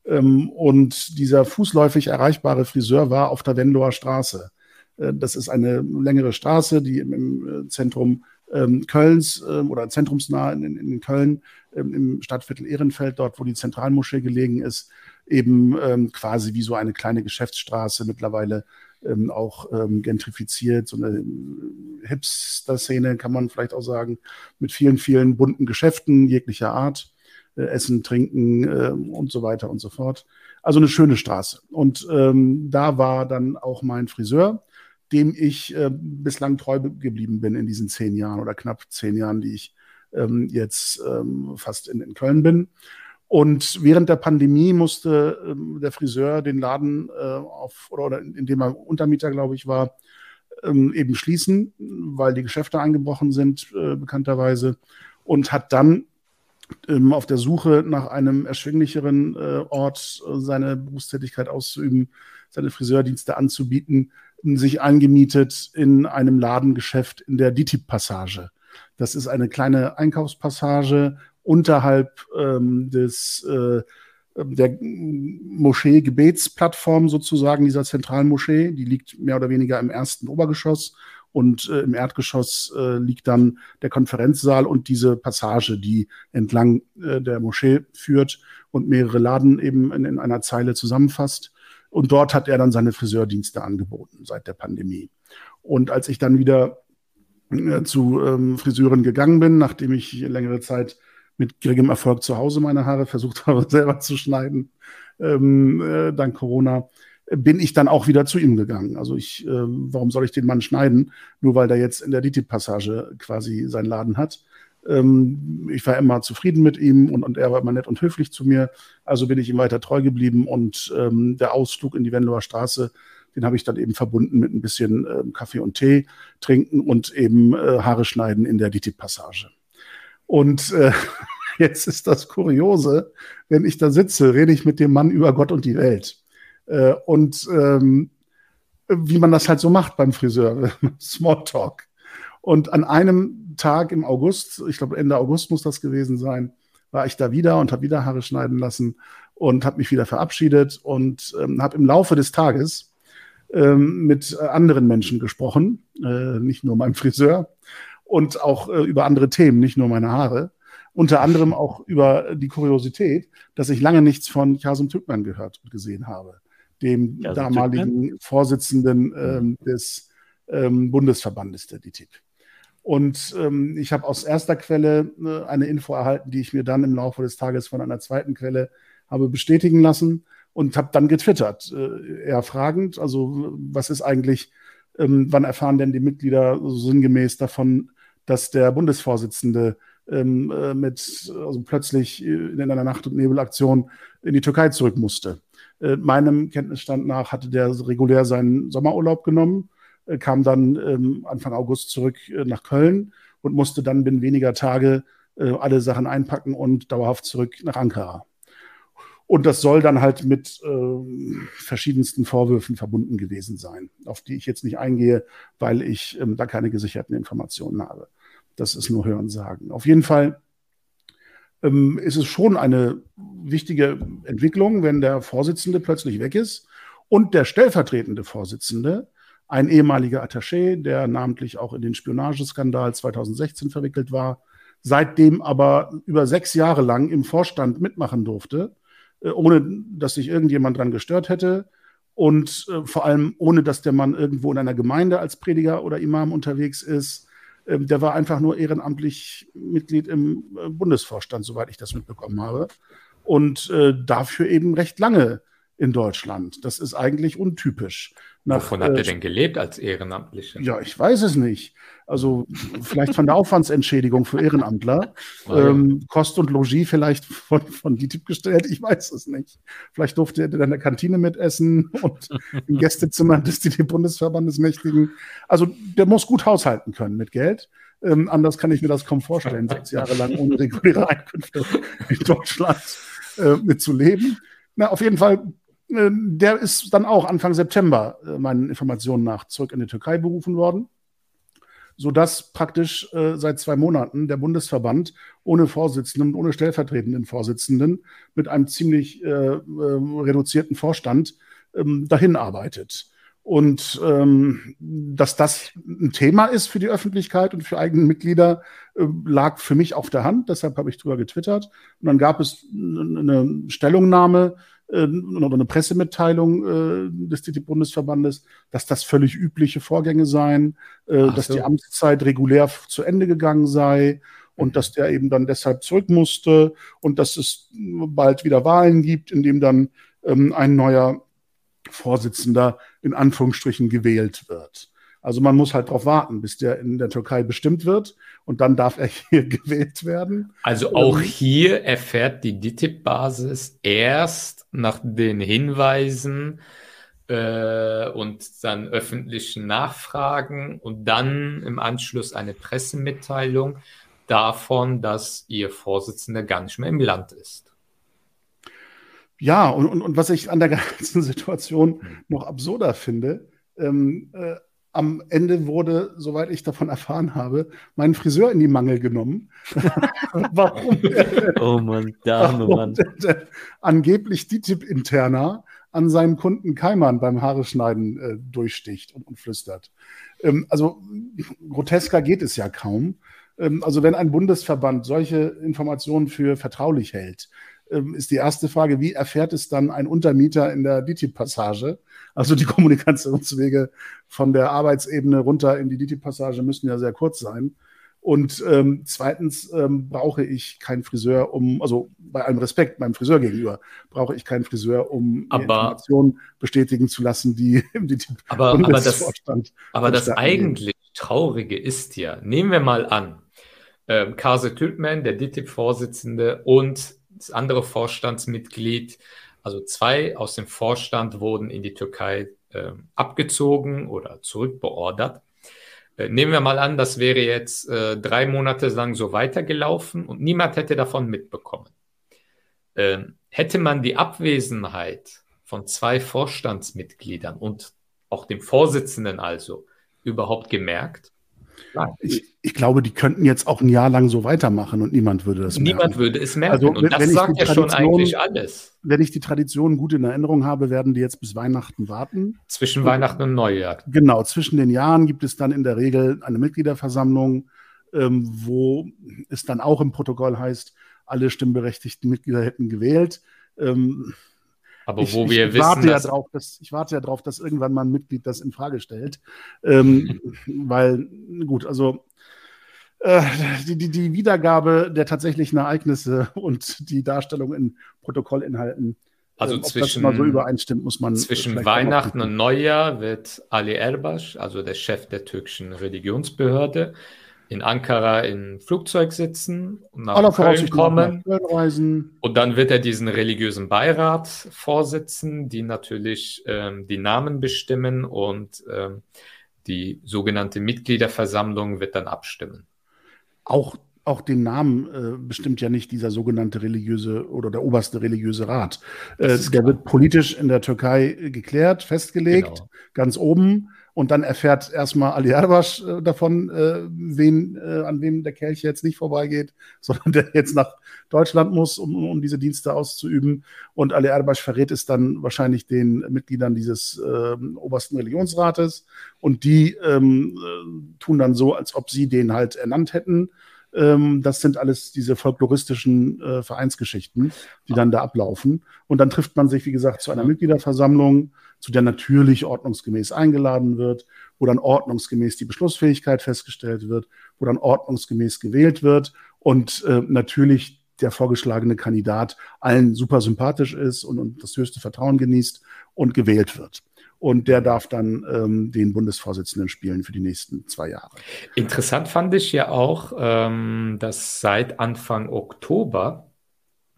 Ähm, und dieser fußläufig erreichbare Friseur war auf der Venloer Straße. Äh, das ist eine längere Straße, die im, im Zentrum ähm, Kölns ähm, oder zentrumsnah in, in Köln, ähm, im Stadtviertel Ehrenfeld, dort wo die Zentralmoschee gelegen ist, eben ähm, quasi wie so eine kleine Geschäftsstraße mittlerweile ähm, auch ähm, gentrifiziert, so eine äh, Hipster-Szene kann man vielleicht auch sagen, mit vielen, vielen bunten Geschäften jeglicher Art, äh, Essen, Trinken äh, und so weiter und so fort. Also eine schöne Straße. Und ähm, da war dann auch mein Friseur, dem ich äh, bislang treu geblieben bin in diesen zehn Jahren oder knapp zehn Jahren, die ich ähm, jetzt ähm, fast in, in Köln bin. Und während der Pandemie musste ähm, der Friseur den Laden äh, auf, oder, oder in dem er Untermieter, glaube ich, war, ähm, eben schließen, weil die Geschäfte eingebrochen sind, äh, bekannterweise. Und hat dann ähm, auf der Suche nach einem erschwinglicheren äh, Ort äh, seine Berufstätigkeit auszuüben, seine Friseurdienste anzubieten, sich eingemietet in einem Ladengeschäft in der DITIB-Passage. Das ist eine kleine Einkaufspassage unterhalb ähm, des äh, der Moschee-Gebetsplattform sozusagen dieser zentralen Moschee. Die liegt mehr oder weniger im ersten Obergeschoss und äh, im Erdgeschoss äh, liegt dann der Konferenzsaal und diese Passage, die entlang äh, der Moschee führt und mehrere Laden eben in, in einer Zeile zusammenfasst. Und dort hat er dann seine Friseurdienste angeboten seit der Pandemie. Und als ich dann wieder äh, zu ähm, Friseuren gegangen bin, nachdem ich längere Zeit mit geringem Erfolg zu Hause meine Haare versucht <laughs> habe, selber zu schneiden, ähm, äh, dank Corona, bin ich dann auch wieder zu ihm gegangen. Also ich, äh, warum soll ich den Mann schneiden, nur weil der jetzt in der DITIB-Passage quasi seinen Laden hat? Ähm, ich war immer zufrieden mit ihm und, und, er war immer nett und höflich zu mir. Also bin ich ihm weiter treu geblieben und ähm, der Ausflug in die Venloer Straße, den habe ich dann eben verbunden mit ein bisschen äh, Kaffee und Tee trinken und eben äh, Haare schneiden in der DITIB-Passage. Und äh, <laughs> jetzt ist das Kuriose, wenn ich da sitze, rede ich mit dem Mann über Gott und die Welt. Äh, und ähm, wie man das halt so macht beim Friseur, <laughs> Smalltalk. Und an einem Tag im August, ich glaube Ende August muss das gewesen sein, war ich da wieder und habe wieder Haare schneiden lassen und habe mich wieder verabschiedet und ähm, habe im Laufe des Tages ähm, mit anderen Menschen gesprochen, äh, nicht nur meinem Friseur und auch äh, über andere Themen, nicht nur meine Haare. Unter anderem auch über die Kuriosität, dass ich lange nichts von Kasum Türkman gehört und gesehen habe, dem ja, damaligen Türkman? Vorsitzenden ähm, des ähm, Bundesverbandes der DTIP. Und ähm, ich habe aus erster Quelle äh, eine Info erhalten, die ich mir dann im Laufe des Tages von einer zweiten Quelle habe bestätigen lassen und habe dann getwittert, äh, eher fragend, also was ist eigentlich, ähm, wann erfahren denn die Mitglieder so sinngemäß davon, dass der Bundesvorsitzende ähm, äh, mit also plötzlich in einer Nacht- und Nebelaktion in die Türkei zurück musste. Äh, meinem Kenntnisstand nach hatte der regulär seinen Sommerurlaub genommen, äh, kam dann ähm, Anfang August zurück äh, nach Köln und musste dann binnen weniger Tage äh, alle Sachen einpacken und dauerhaft zurück nach Ankara. Und das soll dann halt mit äh, verschiedensten Vorwürfen verbunden gewesen sein, auf die ich jetzt nicht eingehe, weil ich ähm, da keine gesicherten Informationen habe. Das ist nur Hören sagen. Auf jeden Fall ähm, ist es schon eine wichtige Entwicklung, wenn der Vorsitzende plötzlich weg ist und der stellvertretende Vorsitzende, ein ehemaliger Attaché, der namentlich auch in den Spionageskandal 2016 verwickelt war, seitdem aber über sechs Jahre lang im Vorstand mitmachen durfte ohne dass sich irgendjemand dran gestört hätte und äh, vor allem ohne dass der Mann irgendwo in einer Gemeinde als Prediger oder Imam unterwegs ist. Äh, der war einfach nur ehrenamtlich Mitglied im äh, Bundesvorstand, soweit ich das mitbekommen habe. Und äh, dafür eben recht lange in Deutschland. Das ist eigentlich untypisch. Nach, Wovon hat er äh, denn gelebt als Ehrenamtlicher? Ja, ich weiß es nicht. Also vielleicht von der Aufwandsentschädigung für Ehrenamtler. Ja. ähm, Kost und Logis vielleicht von, von DITIB gestellt, ich weiß es nicht. Vielleicht durfte er dann in der Kantine mitessen und im Gästezimmer des DITIB-Bundesverbandes mächtigen. Also der muss gut haushalten können mit Geld. Ähm, anders kann ich mir das kaum vorstellen, sechs Jahre lang ohne reguläre Einkünfte in Deutschland äh, mitzuleben. Na, auf jeden Fall äh, der ist dann auch Anfang September äh, meinen Informationen nach zurück in die Türkei berufen worden, sodass praktisch äh, seit zwei Monaten der Bundesverband ohne Vorsitzenden und ohne stellvertretenden Vorsitzenden mit einem ziemlich äh, äh, reduzierten Vorstand ähm, dahin arbeitet. Und ähm, dass das ein Thema ist für die Öffentlichkeit und für eigene Mitglieder, äh, lag für mich auf der Hand. Deshalb habe ich drüber getwittert. Und dann gab es eine Stellungnahme äh, oder eine Pressemitteilung äh, des TTIP-Bundesverbandes, dass das völlig übliche Vorgänge seien, äh, dass so. die Amtszeit regulär zu Ende gegangen sei und mhm. dass der eben dann deshalb zurück musste und dass es bald wieder Wahlen gibt, in dem dann ähm, ein neuer Vorsitzender in Anführungsstrichen gewählt wird. Also man muss halt darauf warten, bis der in der Türkei bestimmt wird und dann darf er <laughs> hier gewählt werden. Also auch ähm, hier erfährt die DITIB-Basis erst nach den Hinweisen äh, und dann öffentlichen Nachfragen und dann im Anschluss eine Pressemitteilung davon, dass ihr Vorsitzender gar nicht mehr im Land ist. Ja, und, und, und was ich an der <laughs> ganzen Situation noch absurder finde, ähm, äh, am Ende wurde, soweit ich davon erfahren habe, mein Friseur in die Mangel genommen. <laughs> warum? oh Mann, der arme Mann. Angeblich die Tipp-Interner an seinen Kunden Keimann beim Haare schneiden äh, durchsticht und, und flüstert. Ähm, also grotesker geht es ja kaum. Ähm, also wenn ein Bundesverband solche Informationen für vertraulich hält, ist die erste Frage, wie erfährt es dann ein Untermieter in der DITIB-Passage? Also die <laughs> Kommunikationswege von der Arbeitsebene runter in die DITIB-Passage müssen ja sehr kurz sein. Und ähm, zweitens ähm, brauche ich keinen Friseur, um, also bei allem Respekt meinem Friseur gegenüber, brauche ich keinen Friseur, um aber, Informationen bestätigen zu lassen, die <laughs> im DITIB aber, aber das, aber das eigentlich Traurige ist ja, nehmen wir mal an, äh, Kase Tültmann, der DITIB-Vorsitzende und das andere Vorstandsmitglied also zwei aus dem Vorstand wurden in die Türkei äh, abgezogen oder zurückbeordert. Äh, nehmen wir mal an, das wäre jetzt äh, drei Monate lang so weitergelaufen und niemand hätte davon mitbekommen. Ähm, hätte man die Abwesenheit von zwei Vorstandsmitgliedern und auch dem Vorsitzenden also überhaupt gemerkt? Ich, ich, glaube, die könnten jetzt auch ein Jahr lang so weitermachen und niemand würde das merken. Niemand würde es merken. Also, und das sagt ja schon eigentlich alles. Wenn ich die Tradition gut in Erinnerung habe, werden die jetzt bis Weihnachten warten. Zwischen und, Weihnachten und Neujahr. Genau, zwischen den Jahren gibt es dann in der Regel eine Mitgliederversammlung, ähm, wo es dann auch im Protokoll heißt, alle stimmberechtigten Mitglieder hätten gewählt. Ähm, aber wo ich, wir ich wissen, warte ja drauf, dass, ich warte ja darauf, dass irgendwann mal ein Mitglied das in Frage stellt. Ähm, <laughs> weil, gut, also äh, die, die, die, Wiedergabe der tatsächlichen Ereignisse und die Darstellung in Protokollinhalten, also äh, zwischen, das so übereinstimmt, muss man. Zwischen Weihnachten und Neujahr wird Ali Erbasch, also der Chef der türkischen Religionsbehörde, in Ankara im Flugzeug sitzen und nach Aller Köln kommen. Reisen. Und dann wird er diesen religiösen Beirat vorsitzen, die natürlich ähm, die Namen bestimmen und ähm, die sogenannte Mitgliederversammlung wird dann abstimmen. Auch, auch den Namen äh, bestimmt ja nicht dieser sogenannte religiöse oder der oberste religiöse Rat. Äh, der klar. wird politisch in der Türkei geklärt, festgelegt, genau. ganz oben. Und dann erfährt erstmal Ali Erbasch äh, davon, äh, wen, äh, an wem der Kelch jetzt nicht vorbeigeht, <laughs> sondern der jetzt nach Deutschland muss, um, um diese Dienste auszuüben. Und Ali Erbasch verrät es dann wahrscheinlich den Mitgliedern dieses äh, obersten Religionsrates. Und die ähm, äh, tun dann so, als ob sie den halt ernannt hätten. Ähm, das sind alles diese folkloristischen äh, Vereinsgeschichten, die dann da ablaufen. Und dann trifft man sich, wie gesagt, zu einer Mitgliederversammlung zu der natürlich ordnungsgemäß eingeladen wird, wo dann ordnungsgemäß die Beschlussfähigkeit festgestellt wird, wo dann ordnungsgemäß gewählt wird und äh, natürlich der vorgeschlagene Kandidat allen super sympathisch ist und, und das höchste Vertrauen genießt und gewählt wird. Und der darf dann ähm, den Bundesvorsitzenden spielen für die nächsten zwei Jahre. Interessant fand ich ja auch, ähm, dass seit Anfang Oktober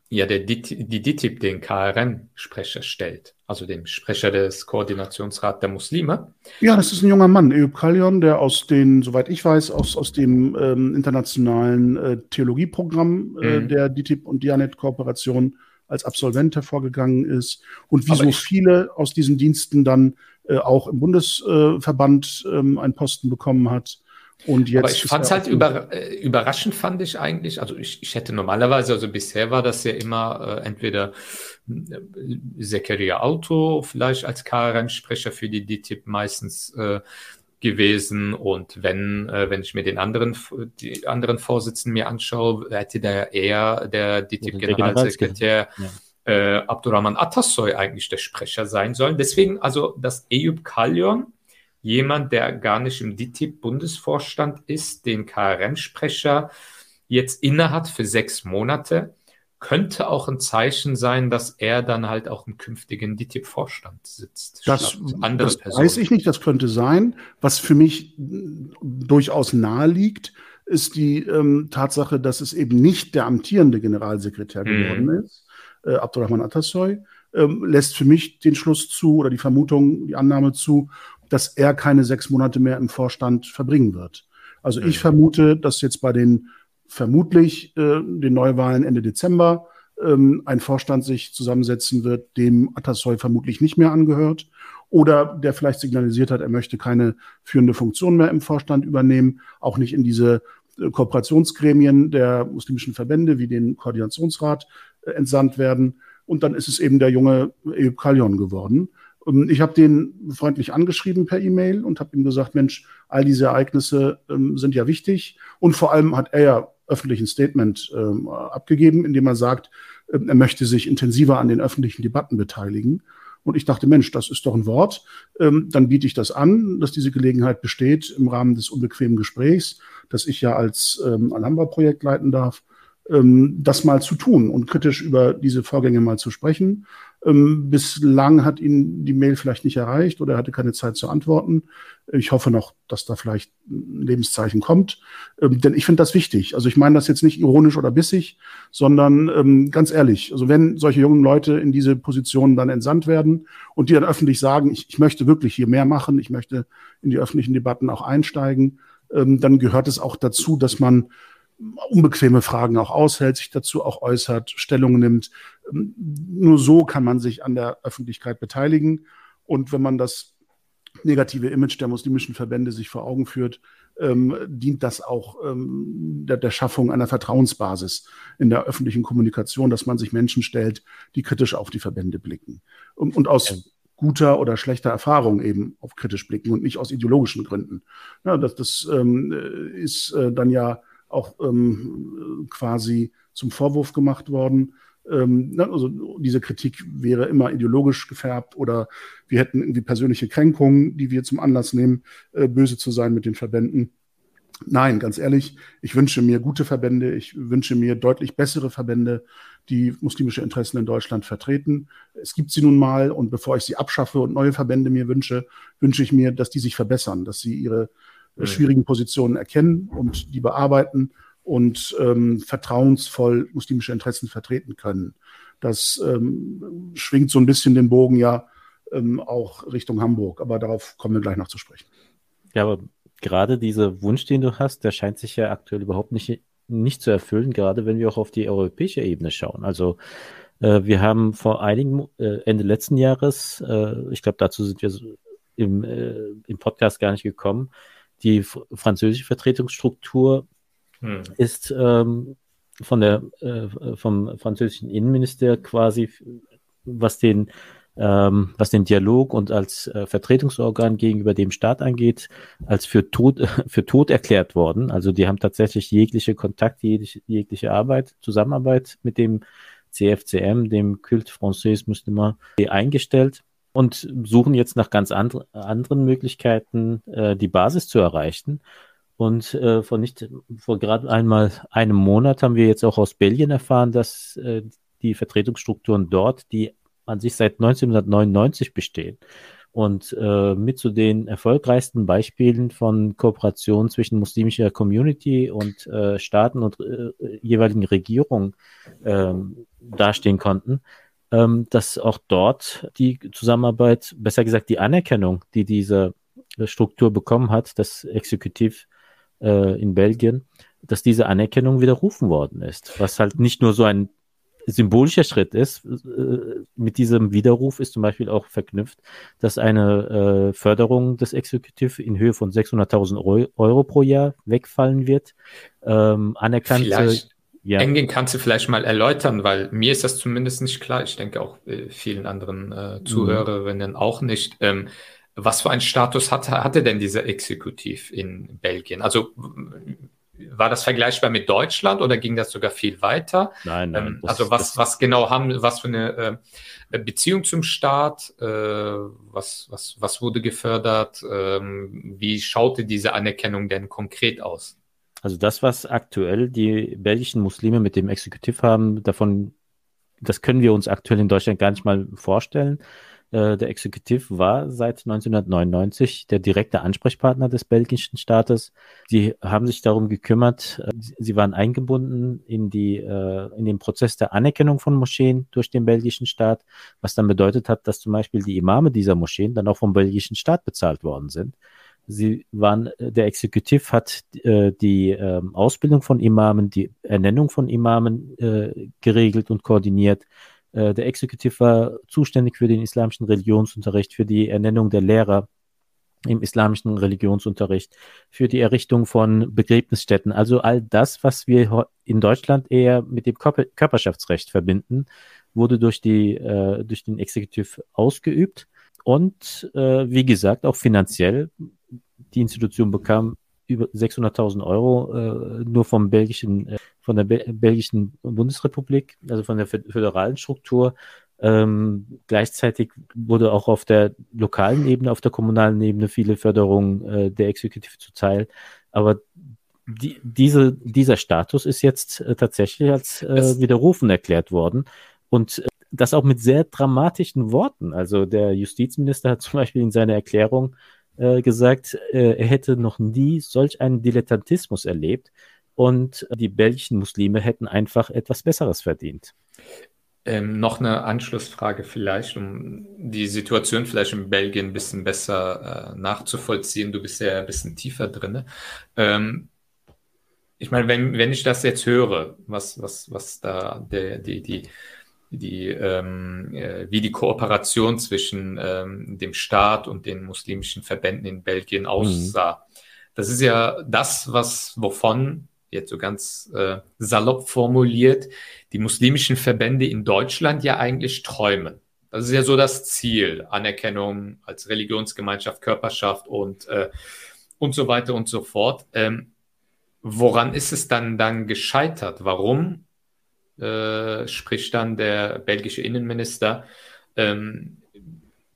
ja der, die DITIB den KRN-Sprecher stellt, also den Sprecher des Koordinationsrats der Muslime. Ja, das ist ein junger Mann, Eyüp Kalyon, der aus den, soweit ich weiß, aus, aus dem ähm, internationalen äh, Theologieprogramm äh, mhm. der DITIB und Dianet-Kooperation als Absolvent hervorgegangen ist und wie so viele aus diesen Diensten dann äh, auch im Bundesverband ähm, einen Posten bekommen hat. Und jetzt Aber ich fand es halt über, äh, überraschend, fand ich eigentlich. Also ich, ich hätte normalerweise, also bisher war das ja immer äh, entweder äh, Zakaria Auto vielleicht als KRN-Sprecher für die DTIP meistens äh, gewesen. Und wenn, äh, wenn ich mir den anderen, die anderen Vorsitzenden mir anschaue, hätte der eher der DTIP-Generalsekretär ja. äh, Abdurrahman Atassoy eigentlich der Sprecher sein sollen. Deswegen, also das Eyüp Kalyon jemand, der gar nicht im DITIB-Bundesvorstand ist, den KRN-Sprecher jetzt innehat für sechs Monate, könnte auch ein Zeichen sein, dass er dann halt auch im künftigen DITIB-Vorstand sitzt. Das, das weiß ich nicht, das könnte sein. Was für mich durchaus nahe liegt, ist die ähm, Tatsache, dass es eben nicht der amtierende Generalsekretär mhm. geworden ist, äh, Abdurrahman Atassoy, ähm, lässt für mich den Schluss zu oder die Vermutung, die Annahme zu, dass er keine sechs Monate mehr im Vorstand verbringen wird. Also ich vermute, dass jetzt bei den vermutlich äh, den Neuwahlen Ende Dezember ähm, ein Vorstand sich zusammensetzen wird, dem Atassoy vermutlich nicht mehr angehört oder der vielleicht signalisiert hat, er möchte keine führende Funktion mehr im Vorstand übernehmen, auch nicht in diese äh, Kooperationsgremien der muslimischen Verbände wie den Koordinationsrat äh, entsandt werden. Und dann ist es eben der junge Eyüp Kalyon geworden. Ähm, ich habe den freundlich angeschrieben per E-Mail und habe ihm gesagt, Mensch, all diese Ereignisse ähm, sind ja wichtig. Und vor allem hat er ja öffentlich ein Statement ähm, abgegeben, in dem er sagt, ähm, er möchte sich intensiver an den öffentlichen Debatten beteiligen. Und ich dachte, Mensch, das ist doch ein Wort. Ähm, dann biete ich das an, dass diese Gelegenheit besteht im Rahmen des unbequemen Gesprächs, das ich ja als ähm, Alhambra-Projekt leiten darf, ähm, das mal zu tun und kritisch über diese Vorgänge mal zu sprechen. Ähm, bislang hat ihn die Mail vielleicht nicht erreicht oder er hatte keine Zeit zu antworten. Ich hoffe noch, dass da vielleicht ein Lebenszeichen kommt, ähm, denn ich finde das wichtig. Also ich meine das jetzt nicht ironisch oder bissig, sondern ähm, ganz ehrlich. Also wenn solche jungen Leute in diese Positionen dann entsandt werden und die dann öffentlich sagen, ich, ich möchte wirklich hier mehr machen, ich möchte in die öffentlichen Debatten auch einsteigen, dann gehört es auch dazu, dass man unbequeme Fragen auch aushält, sich dazu auch äußert, Stellung nimmt. Nur so kann man sich an der Öffentlichkeit beteiligen. Und wenn man das negative Image der muslimischen Verbände sich vor Augen führt, ähm, dient das auch ähm, der, der Schaffung einer Vertrauensbasis in der öffentlichen Kommunikation, dass man sich Menschen stellt, die kritisch auf die Verbände blicken. Und, und aus guter oder schlechter Erfahrung eben auf kritisch blicken und nicht aus ideologischen Gründen. Ja, das das ähm, ist äh, dann ja auch ähm, quasi zum Vorwurf gemacht worden. Ähm, ne, also diese Kritik wäre immer ideologisch gefärbt oder wir hätten irgendwie persönliche Kränkungen, die wir zum Anlass nehmen, äh, böse zu sein mit den Verbänden. Nein, ganz ehrlich, ich wünsche mir gute Verbände, ich wünsche mir deutlich bessere Verbände, die muslimische Interessen in Deutschland vertreten. Es gibt sie nun mal und bevor ich sie abschaffe und neue Verbände mir wünsche, wünsche ich mir, dass die sich verbessern, dass sie ihre äh, schwierigen Positionen erkennen und die bearbeiten und ähm, vertrauensvoll muslimische Interessen vertreten können. Das ähm, schwingt so ein bisschen den Bogen ja ähm, auch Richtung Hamburg, aber darauf kommen wir gleich noch zu sprechen. Ja, aber gerade dieser Wunsch, den du hast, der scheint sich ja aktuell überhaupt nicht, nicht zu erfüllen, gerade wenn wir auch auf die europäische Ebene schauen. Also äh, wir haben vor einigen, äh, Ende letzten Jahres, äh, ich glaube, dazu sind wir im, äh, im Podcast gar nicht gekommen, die französische Vertretungsstruktur hm. ist ähm, von der, äh, vom französischen Innenminister quasi, was den, ähm, was den Dialog und als äh, Vertretungsorgan gegenüber dem Staat angeht, als für tot, <laughs> für tot erklärt worden. Also die haben tatsächlich jegliche Kontakt, jegliche, jegliche Arbeit, Zusammenarbeit mit dem CFCM, dem Culte Français Musulman, eingestellt und suchen jetzt nach ganz andre, anderen Möglichkeiten, äh, die Basis zu erreichen. Und äh, vor nicht, vor gerade einmal einem Monat haben wir jetzt auch aus Belgien erfahren, dass äh, die Vertretungsstrukturen dort, die an sich seit 1999 bestehen und äh, mit zu den erfolgreichsten Beispielen von Kooperation zwischen muslimischer Community und äh, Staaten und äh, jeweiligen Regierungen äh, dastehen konnten, ähm, dass auch dort die Zusammenarbeit, besser gesagt die Anerkennung, die diese Struktur bekommen hat, das Exekutiv äh, in Belgien, dass diese Anerkennung widerrufen worden ist. Was halt nicht nur so ein symbolischer Schritt ist. Äh, mit diesem Widerruf ist zum Beispiel auch verknüpft, dass eine äh, Förderung des Exekutiv in Höhe von 600.000 Euro pro Jahr wegfallen wird. Ähm, anerkannte. Vielleicht. Ja. Engin kannst du vielleicht mal erläutern, weil mir ist das zumindest nicht klar. Ich denke auch äh, vielen anderen äh, mhm. Zuhörerinnen mhm. auch nicht. Ähm, was für einen Status hatte, hatte denn dieser Exekutiv in Belgien? Also war das vergleichbar mit Deutschland oder ging das sogar viel weiter? Nein, nein. Ähm, also was, was genau haben, was für eine äh, Beziehung zum Staat, äh, was, was, was wurde gefördert, ähm, wie schaute diese Anerkennung denn konkret aus? Also das, was aktuell die belgischen Muslime mit dem Exekutiv haben, davon, das können wir uns aktuell in Deutschland gar nicht mal vorstellen. Äh, der Exekutiv war seit 1999 der direkte Ansprechpartner des belgischen Staates. Sie haben sich darum gekümmert, äh, sie waren eingebunden in die, äh, in den Prozess der Anerkennung von Moscheen durch den belgischen Staat, was dann bedeutet hat, dass zum Beispiel die Imame dieser Moscheen dann auch vom belgischen Staat bezahlt worden sind. Sie waren, der Exekutiv hat äh, die äh, Ausbildung von Imamen, die Ernennung von Imamen äh, geregelt und koordiniert. Äh, der Exekutiv war zuständig für den islamischen Religionsunterricht, für die Ernennung der Lehrer im islamischen Religionsunterricht, für die Errichtung von Begräbnisstätten. Also all das, was wir in Deutschland eher mit dem Körperschaftsrecht verbinden, wurde durch, die, äh, durch den Exekutiv ausgeübt. Und äh, wie gesagt, auch finanziell, die Institution bekam über 600.000 Euro äh, nur vom belgischen, äh, von der Be belgischen Bundesrepublik, also von der föderalen Struktur. Ähm, gleichzeitig wurde auch auf der lokalen Ebene, auf der kommunalen Ebene viele Förderungen äh, der Exekutive zuteil. Aber die, diese, dieser Status ist jetzt äh, tatsächlich als äh, widerrufen erklärt worden. Und äh, das auch mit sehr dramatischen Worten. Also der Justizminister hat <laughs> zum Beispiel in seiner Erklärung äh, gesagt, äh, er hätte noch nie solch einen Dilettantismus erlebt und die belgischen Muslime hätten einfach etwas Besseres verdient. Ähm, noch eine Anschlussfrage vielleicht, um die Situation vielleicht in Belgien ein bisschen besser äh, nachzuvollziehen. Du bist ja ein bisschen tiefer drin. Ähm, ich meine, wenn, wenn ich das jetzt höre, was, was, was da der, die, die, die, ähm, äh, wie die Kooperation zwischen ähm, dem Staat und den muslimischen Verbänden in Belgien mhm. aussah. Das ist ja das, was, wovon, jetzt so ganz äh, salopp formuliert, die muslimischen Verbände in Deutschland ja eigentlich träumen. Das ist ja so das Ziel, Anerkennung als Religionsgemeinschaft, Körperschaft und, äh, und so weiter und so fort. Ähm, woran ist es dann, dann gescheitert? Warum äh, spricht dann der belgische Innenminister ähm,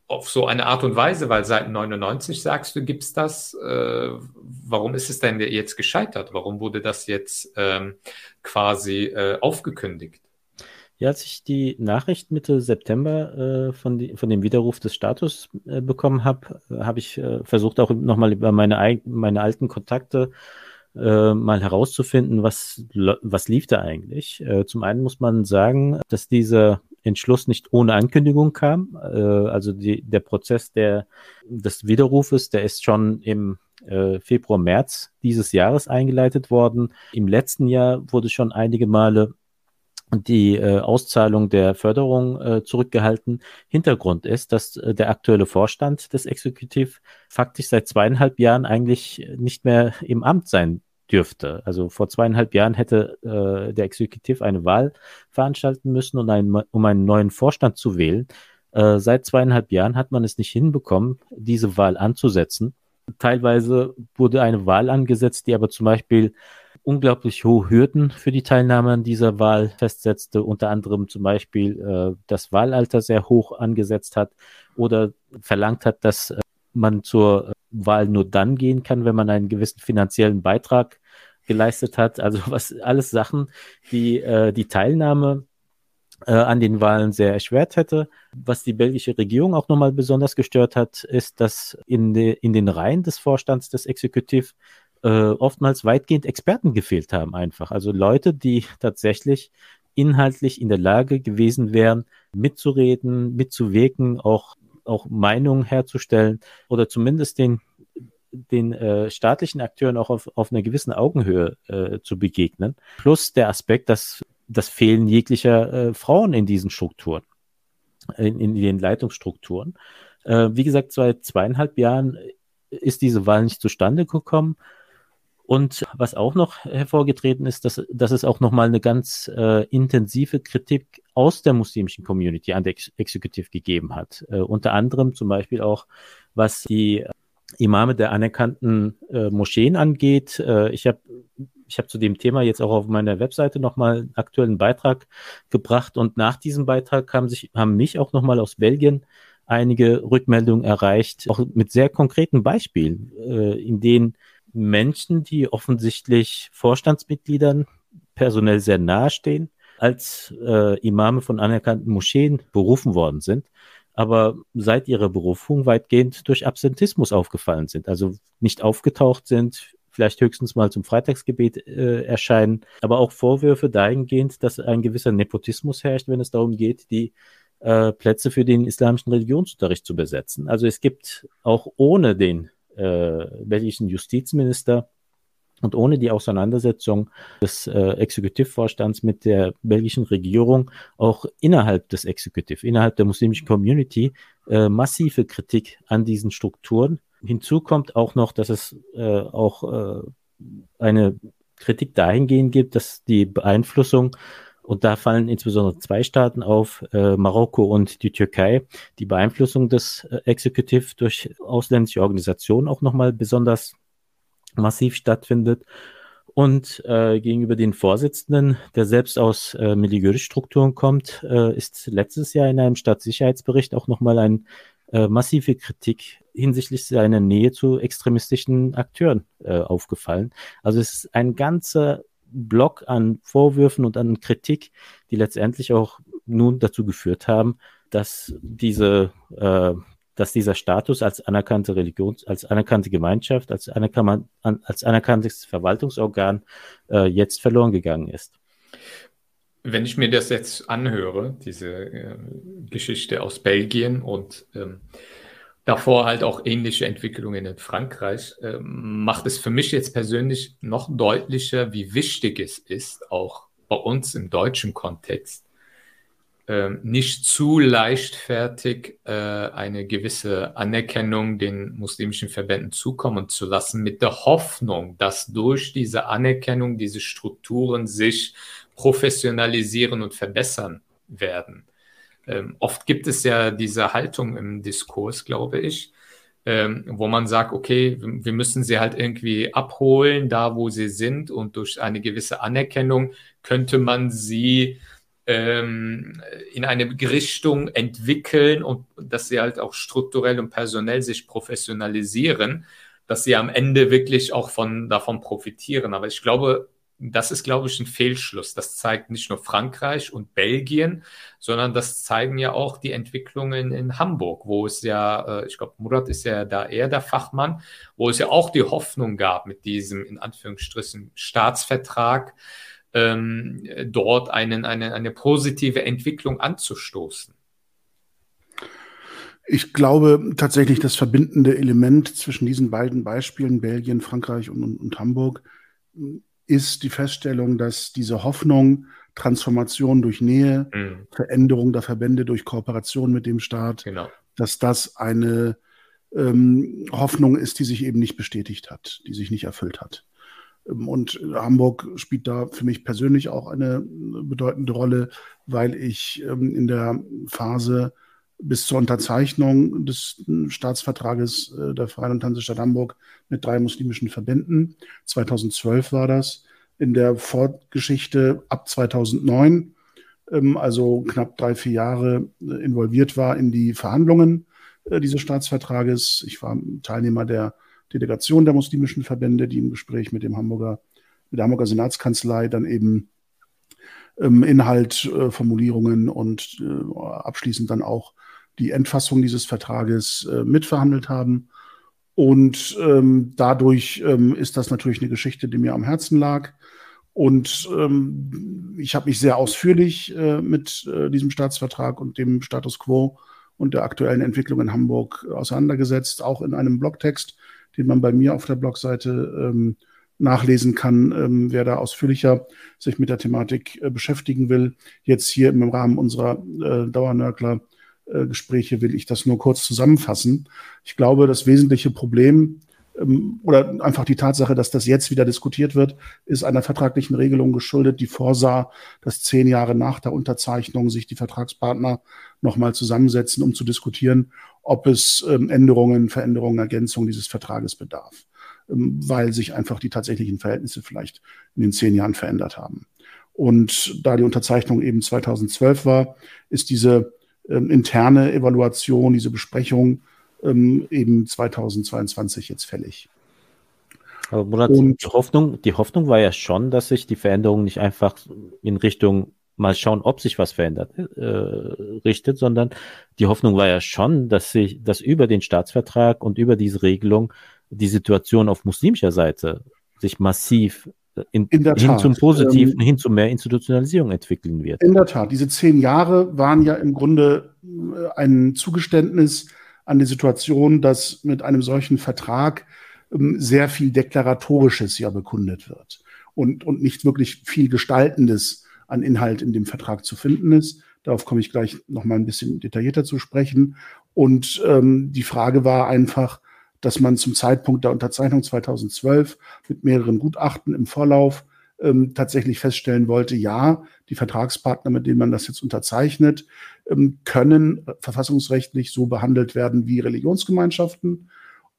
auf so eine Art und Weise, weil seit 99 sagst du, gibt es das. Äh, warum ist es denn jetzt gescheitert? Warum wurde das jetzt ähm, quasi äh, aufgekündigt? Ja, als ich die Nachricht Mitte September äh, von, die, von dem Widerruf des Status äh, bekommen habe, habe ich äh, versucht auch nochmal über meine, meine alten Kontakte äh, mal herauszufinden, was, was lief da eigentlich. Äh, zum einen muss man sagen, dass dieser Entschluss nicht ohne Ankündigung kam. Äh, also die, der Prozess der, des Widerrufes, der ist schon im äh, Februar, März dieses Jahres eingeleitet worden. Im letzten Jahr wurde schon einige Male die äh, Auszahlung der Förderung äh, zurückgehalten. Hintergrund ist, dass äh, der aktuelle Vorstand des Exekutiv faktisch seit zweieinhalb Jahren eigentlich nicht mehr im Amt sein dürfte. Also vor zweieinhalb Jahren hätte äh, der Exekutiv eine Wahl veranstalten müssen, um einen, um einen neuen Vorstand zu wählen. Äh, seit zweieinhalb Jahren hat man es nicht hinbekommen, diese Wahl anzusetzen. Teilweise wurde eine Wahl angesetzt, die aber zum Beispiel unglaublich hohe Hürden für die Teilnahme an dieser Wahl festsetzte, unter anderem zum Beispiel äh, das Wahlalter sehr hoch angesetzt hat oder verlangt hat, dass äh, man zur Wahl nur dann gehen kann, wenn man einen gewissen finanziellen Beitrag geleistet hat. Also <laughs> was alles Sachen, die äh, die Teilnahme äh, an den Wahlen sehr erschwert hätte. Was die belgische Regierung auch nochmal besonders gestört hat, ist, dass in, de, in den Reihen des Vorstands des Exekutiv äh, oftmals weitgehend Experten gefehlt haben einfach. Also Leute, die <laughs> tatsächlich inhaltlich in der Lage gewesen wären, mitzureden, mitzuwirken, auch auch Meinungen herzustellen oder zumindest den, den äh, staatlichen Akteuren auch auf, auf einer gewissen Augenhöhe äh, zu begegnen. Plus der Aspekt, dass das Fehlen jeglicher äh, Frauen in diesen Strukturen, in, in den Leitungsstrukturen. Äh, wie gesagt, seit zweieinhalb Jahren ist diese Wahl nicht zustande gekommen. Und was auch noch hervorgetreten ist, dass, dass es auch nochmal eine ganz äh, intensive Kritik aus der muslimischen Community an der Ex Executive gegeben hat. Äh, unter anderem zum Beispiel auch, was die Imame der anerkannten äh, Moscheen angeht. Äh, ich habe ich hab zu dem Thema jetzt auch auf meiner Webseite nochmal einen aktuellen Beitrag gebracht und nach diesem Beitrag haben sich, haben mich auch nochmal aus Belgien einige Rückmeldungen erreicht, auch mit sehr konkreten Beispielen, äh, in denen Menschen, die offensichtlich Vorstandsmitgliedern personell sehr nahestehen, als äh, Imame von anerkannten Moscheen berufen worden sind, aber seit ihrer Berufung weitgehend durch Absentismus aufgefallen sind, also nicht aufgetaucht sind, vielleicht höchstens mal zum Freitagsgebet äh, erscheinen, aber auch Vorwürfe dahingehend, dass ein gewisser Nepotismus herrscht, wenn es darum geht, die äh, Plätze für den islamischen Religionsunterricht zu besetzen. Also es gibt auch ohne den äh, belgischen Justizminister und ohne die Auseinandersetzung des äh, Exekutivvorstands mit der belgischen Regierung auch innerhalb des Exekutiv, innerhalb der muslimischen Community äh, massive Kritik an diesen Strukturen. Hinzu kommt auch noch, dass es äh, auch äh, eine Kritik dahingehend gibt, dass die Beeinflussung und da fallen insbesondere zwei Staaten auf, äh, Marokko und die Türkei, die Beeinflussung des äh, Exekutiv durch ausländische Organisationen auch nochmal besonders massiv stattfindet. Und äh, gegenüber den Vorsitzenden, der selbst aus äh, Milieustrukturen kommt, äh, ist letztes Jahr in einem Stadtsicherheitsbericht auch nochmal eine äh, massive Kritik hinsichtlich seiner Nähe zu extremistischen Akteuren äh, aufgefallen. Also es ist ein ganzer Block an Vorwürfen und an Kritik, die letztendlich auch nun dazu geführt haben, dass diese, äh, dass dieser Status als anerkannte Religion, als anerkannte Gemeinschaft, als, anerkann als anerkanntes Verwaltungsorgan äh, jetzt verloren gegangen ist. Wenn ich mir das jetzt anhöre, diese äh, Geschichte aus Belgien und ähm, davor halt auch ähnliche Entwicklungen in Frankreich, äh, macht es für mich jetzt persönlich noch deutlicher, wie wichtig es ist, auch bei uns im deutschen Kontext, nicht zu leichtfertig äh, eine gewisse Anerkennung den muslimischen Verbänden zukommen zu lassen, mit der Hoffnung, dass durch diese Anerkennung diese Strukturen sich professionalisieren und verbessern werden. Ähm, oft gibt es ja diese Haltung im Diskurs, glaube ich, ähm, wo man sagt, okay, wir müssen sie halt irgendwie abholen, da wo sie sind und durch eine gewisse Anerkennung könnte man sie ähm, in eine Richtung entwickeln und dass sie halt auch strukturell und personell sich professionalisieren, dass sie am Ende wirklich auch von, davon profitieren. Aber ich glaube, das ist, glaube ich, ein Fehlschluss. Das zeigt nicht nur Frankreich und Belgien, sondern das zeigen ja auch die Entwicklungen in Hamburg, wo es ja, äh, ich glaube, Murat ist ja da eher der Fachmann, wo es ja auch die Hoffnung gab mit diesem, in Anführungsstrichen, Staatsvertrag, ähm, dort einen, eine, eine positive Entwicklung anzustoßen. Ich glaube tatsächlich, das verbindende Element zwischen diesen beiden Beispielen, Belgien, Frankreich und, und, und Hamburg, ist die Feststellung, dass diese Hoffnung, Transformation durch Nähe, mhm. Veränderung der Verbände durch Kooperation mit dem Staat, genau. dass das eine ähm, Hoffnung ist, die sich eben nicht bestätigt hat, die sich nicht erfüllt hat. Ähm, und Hamburg spielt da für mich persönlich auch eine bedeutende Rolle, weil ich ähm, in der Phase bis zur Unterzeichnung des Staatsvertrages äh, der Freien und Hansestadt Hamburg mit drei muslimischen Verbänden, 2012 war das, in der Vorgeschichte ab 2009, ähm, also knapp drei, vier Jahre äh, involviert war in die Verhandlungen äh, dieses Staatsvertrages. Ich war Teilnehmer der Delegation der muslimischen Verbände, die im Gespräch mit dem Hamburger, mit der Hamburger Senatskanzlei dann eben ähm, Inhalt, äh, Formulierungen und äh, abschließend dann auch die Endfassung dieses Vertrages äh, mitverhandelt haben. Und ähm, dadurch ähm, ist das natürlich eine Geschichte, die mir am Herzen lag. Und ähm, ich habe mich sehr ausführlich äh, mit äh, diesem Staatsvertrag und dem Status quo und der aktuellen Entwicklung in Hamburg auseinandergesetzt, auch in einem Blogtext, den man bei mir auf der Blogseite ähm, nachlesen kann, ähm, wer da ausführlicher sich mit der Thematik äh, beschäftigen will. Jetzt hier im Rahmen unserer äh, Dauernörkler äh, Gespräche will ich das nur kurz zusammenfassen. Ich glaube, das wesentliche Problem ähm, oder einfach die Tatsache, dass das jetzt wieder diskutiert wird, ist einer vertraglichen Regelung geschuldet, die vorsah, dass zehn Jahre nach der Unterzeichnung sich die Vertragspartner nochmal zusammensetzen, um zu diskutieren, ob es ähm, Änderungen, Veränderungen, Ergänzungen dieses Vertrages bedarf, ähm, weil sich einfach die tatsächlichen Verhältnisse vielleicht in den zehn Jahren verändert haben. Und da die Unterzeichnung eben 2012 war, ist diese ähm, interne Evaluation, diese Besprechung eben 2022 jetzt fällig. Aber Murat, und, die, Hoffnung, die Hoffnung war ja schon, dass sich die Veränderung nicht einfach in Richtung mal schauen, ob sich was verändert, äh, richtet, sondern die Hoffnung war ja schon, dass sich, dass über den Staatsvertrag und über diese Regelung die Situation auf muslimischer Seite sich massiv in, in hin Tat. zum Positiven, ähm, hin zu mehr Institutionalisierung entwickeln wird. In der Tat. Diese zehn Jahre waren ja im Grunde äh, ein Zugeständnis an die Situation, dass mit einem solchen Vertrag ähm, sehr viel Deklaratorisches ja bekundet wird und, und nicht wirklich viel Gestaltendes an Inhalt in dem Vertrag zu finden ist. Darauf komme ich gleich noch mal ein bisschen detaillierter zu sprechen. Und ähm, die Frage war einfach, dass man zum Zeitpunkt der Unterzeichnung 2012 mit mehreren Gutachten im Vorlauf ähm, tatsächlich feststellen wollte, ja, die Vertragspartner, mit denen man das jetzt unterzeichnet, ähm, können verfassungsrechtlich so behandelt werden wie Religionsgemeinschaften.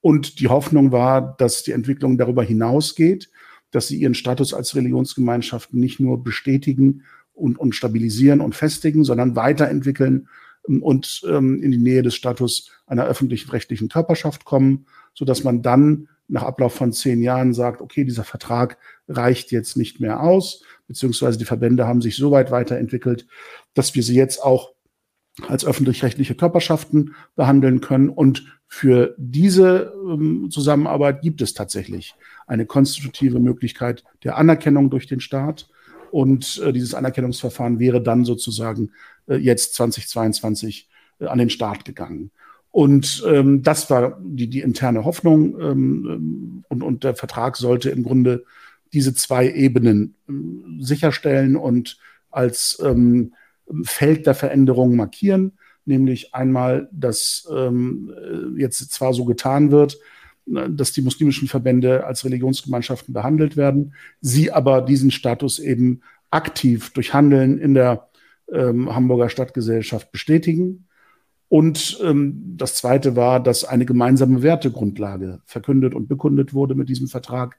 Und die Hoffnung war, dass die Entwicklung darüber hinausgeht, dass sie ihren Status als Religionsgemeinschaften nicht nur bestätigen und, und stabilisieren und festigen, sondern weiterentwickeln und ähm, in die Nähe des Status einer öffentlichen rechtlichen Körperschaft kommen, so dass man dann nach Ablauf von zehn Jahren sagt, okay, dieser Vertrag reicht jetzt nicht mehr aus, beziehungsweise die Verbände haben sich so weit weiterentwickelt, dass wir sie jetzt auch als öffentlich-rechtliche Körperschaften behandeln können. Und für diese ähm, Zusammenarbeit gibt es tatsächlich eine konstitutive Möglichkeit der Anerkennung durch den Staat. Und äh, dieses Anerkennungsverfahren wäre dann sozusagen äh, jetzt 2022 äh, an den Start gegangen. Und ähm, das war die, die interne Hoffnung. Ähm, und, und der Vertrag sollte im Grunde diese zwei Ebenen ähm, sicherstellen und als ähm, ähm, Feld der Veränderung markieren, nämlich einmal, dass ähm, jetzt zwar so getan wird, äh, dass die muslimischen Verbände als Religionsgemeinschaften behandelt werden, sie aber diesen Status eben aktiv durch Handeln in der ähm, Hamburger Stadtgesellschaft bestätigen. Und ähm, das Zweite war, dass eine gemeinsame Wertegrundlage verkündet und bekundet wurde mit diesem Vertrag,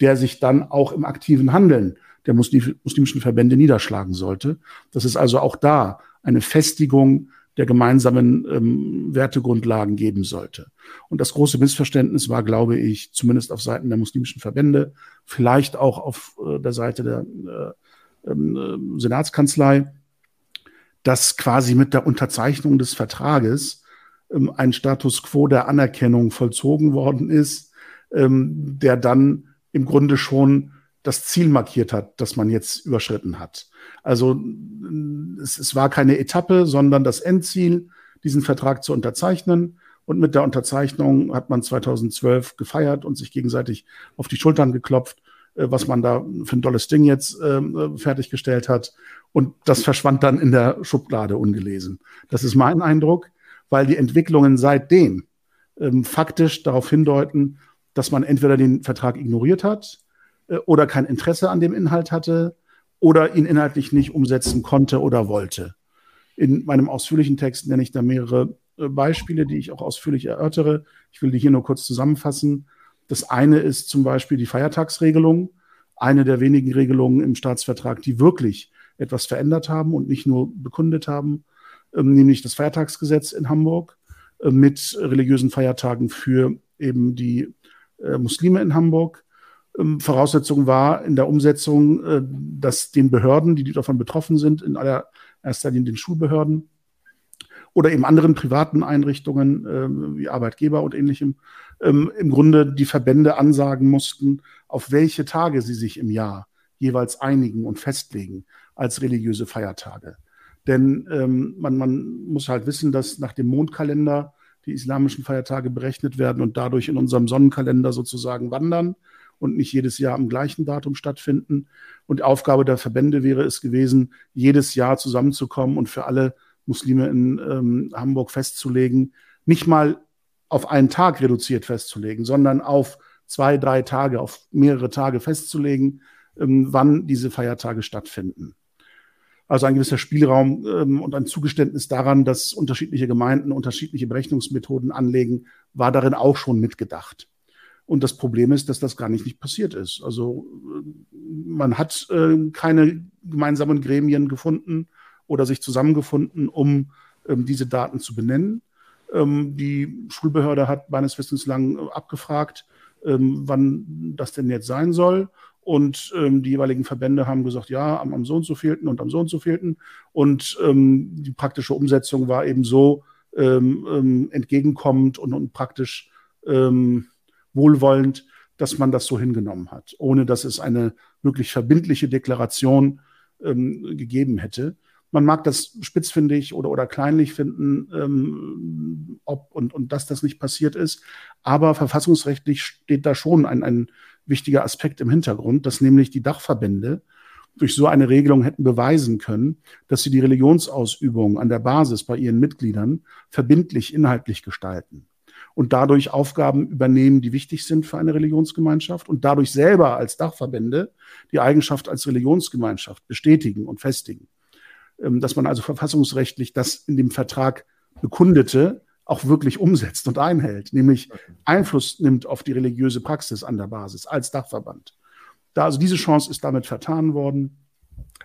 der sich dann auch im aktiven Handeln der muslimischen Verbände niederschlagen sollte. Dass es also auch da eine Festigung der gemeinsamen ähm, Wertegrundlagen geben sollte. Und das große Missverständnis war, glaube ich, zumindest auf Seiten der muslimischen Verbände, vielleicht auch auf äh, der Seite der äh, äh, Senatskanzlei, dass quasi mit der Unterzeichnung des Vertrages ähm, ein Status quo der Anerkennung vollzogen worden ist, ähm, der dann im Grunde schon das Ziel markiert hat, das man jetzt überschritten hat. Also es, es war keine Etappe, sondern das Endziel, diesen Vertrag zu unterzeichnen. Und mit der Unterzeichnung hat man 2012 gefeiert und sich gegenseitig auf die Schultern geklopft, äh, was man da für ein tolles Ding jetzt äh, fertiggestellt hat. Und das verschwand dann in der Schublade ungelesen. Das ist mein Eindruck, weil die Entwicklungen seitdem ähm, faktisch darauf hindeuten, dass man entweder den Vertrag ignoriert hat oder kein Interesse an dem Inhalt hatte oder ihn inhaltlich nicht umsetzen konnte oder wollte. In meinem ausführlichen Text nenne ich da mehrere äh, Beispiele, die ich auch ausführlich erörtere. Ich will die hier nur kurz zusammenfassen. Das eine ist zum Beispiel die Feiertagsregelung, eine der wenigen Regelungen im Staatsvertrag, die wirklich etwas verändert haben und nicht nur bekundet haben, ähm, nämlich das Feiertagsgesetz in Hamburg äh, mit religiösen Feiertagen für eben die äh, Muslime in Hamburg. Ähm, Voraussetzung war in der Umsetzung, äh, dass den Behörden, die davon betroffen sind, in allererster Linie den Schulbehörden oder eben anderen privaten Einrichtungen äh, wie Arbeitgeber und ähnlichem, ähm, im Grunde die Verbände ansagen mussten, auf welche Tage sie sich im Jahr jeweils einigen und festlegen als religiöse Feiertage. Denn ähm, man, man muss halt wissen, dass nach dem Mondkalender die islamischen Feiertage berechnet werden und dadurch in unserem Sonnenkalender sozusagen wandern und nicht jedes Jahr am gleichen Datum stattfinden. Und Aufgabe der Verbände wäre es gewesen, jedes Jahr zusammenzukommen und für alle Muslime in ähm, Hamburg festzulegen, nicht mal auf einen Tag reduziert festzulegen, sondern auf zwei, drei Tage, auf mehrere Tage festzulegen, ähm, wann diese Feiertage stattfinden. Also ein gewisser Spielraum ähm, und ein Zugeständnis daran, dass unterschiedliche Gemeinden unterschiedliche Berechnungsmethoden anlegen, war darin auch schon mitgedacht. Und das Problem ist, dass das gar nicht, nicht passiert ist. Also äh, man hat äh, keine gemeinsamen Gremien gefunden oder sich zusammengefunden, um ähm, diese Daten zu benennen. Ähm, die Schulbehörde hat meines Wissens lang äh, abgefragt, ähm, wann das denn jetzt sein soll. Und ähm, die jeweiligen Verbände haben gesagt, ja, am, am so und so vielten und am so und so vielten. Und die praktische Umsetzung war eben so ähm, ähm entgegenkommend und, und praktisch ähm, wohlwollend, dass man das so hingenommen hat, ohne dass es eine wirklich verbindliche Deklaration ähm, gegeben hätte. Man mag das spitzfindig oder, oder kleinlich finden, ähm, ob und, und dass das nicht passiert ist. Aber verfassungsrechtlich steht da schon ein, ein wichtiger Aspekt im Hintergrund, dass nämlich die Dachverbände durch so eine Regelung hätten beweisen können, dass sie die Religionsausübung an der Basis bei ihren Mitgliedern verbindlich inhaltlich gestalten und dadurch Aufgaben übernehmen, die wichtig sind für eine Religionsgemeinschaft und dadurch selber als Dachverbände die Eigenschaft als Religionsgemeinschaft bestätigen und festigen. Ähm, dass man also verfassungsrechtlich das in dem Vertrag bekundete auch wirklich umsetzt und einhält, nämlich Einfluss nimmt auf die religiöse Praxis an der Basis als Dachverband. Da also diese Chance ist damit vertan worden.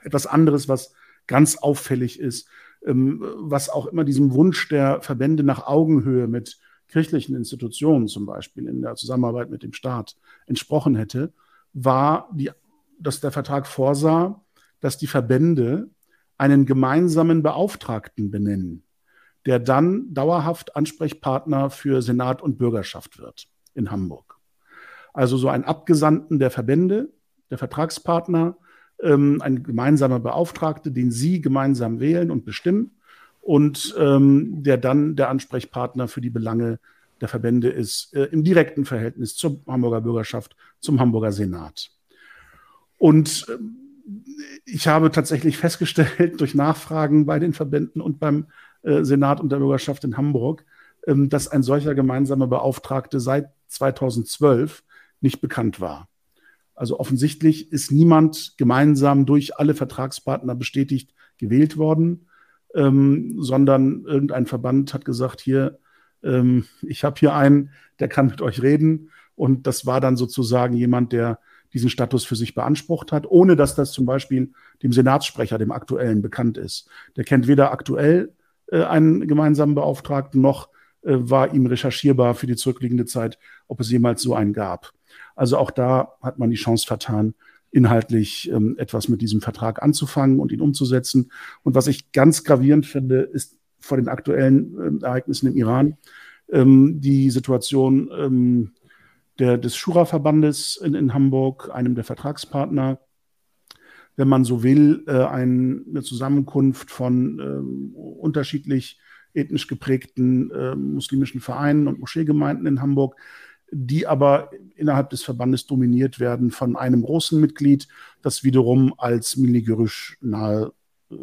Etwas anderes, was ganz auffällig ist, ähm, was auch immer diesem Wunsch der Verbände nach Augenhöhe mit kirchlichen Institutionen zum Beispiel in der Zusammenarbeit mit dem Staat entsprochen hätte, war, die, dass der Vertrag vorsah, dass die Verbände einen gemeinsamen Beauftragten benennen, der dann dauerhaft Ansprechpartner für Senat und Bürgerschaft wird in Hamburg. Also so ein Abgesandten der Verbände, der Vertragspartner, ähm, ein gemeinsamer Beauftragte, den Sie gemeinsam wählen und bestimmen und ähm, der dann der Ansprechpartner für die Belange der Verbände ist, äh, im direkten Verhältnis zur Hamburger Bürgerschaft, zum Hamburger Senat. Und äh, ich habe tatsächlich festgestellt <laughs> durch Nachfragen bei den Verbänden und beim äh, Senat und der Bürgerschaft in Hamburg, ähm, dass ein solcher gemeinsamer Beauftragte seit 2012 nicht bekannt war. Also offensichtlich ist niemand gemeinsam durch alle Vertragspartner bestätigt gewählt worden, ähm, sondern irgendein Verband hat gesagt, hier, ähm, ich habe hier einen, der kann mit euch reden. Und das war dann sozusagen jemand, der diesen Status für sich beansprucht hat, ohne dass das zum Beispiel dem Senatssprecher, dem aktuellen, bekannt ist. Der kennt weder aktuell äh, einen gemeinsamen Beauftragten noch äh, war ihm recherchierbar für die zurückliegende Zeit, ob es jemals so einen gab. Also auch da hat man die Chance vertan, inhaltlich ähm, etwas mit diesem Vertrag anzufangen und ihn umzusetzen. Und was ich ganz gravierend finde, ist vor den aktuellen äh, Ereignissen im Iran ähm, die Situation ähm, der, des Schura-Verbandes in, in, Hamburg, einem der Vertragspartner, wenn man so will, äh, ein, eine Zusammenkunft von äh, unterschiedlich ethnisch geprägten äh, muslimischen Vereinen und Moscheegemeinden in Hamburg, die aber innerhalb des Verbandes dominiert werden von einem großen Mitglied, das wiederum als Miligürüsch nahe äh,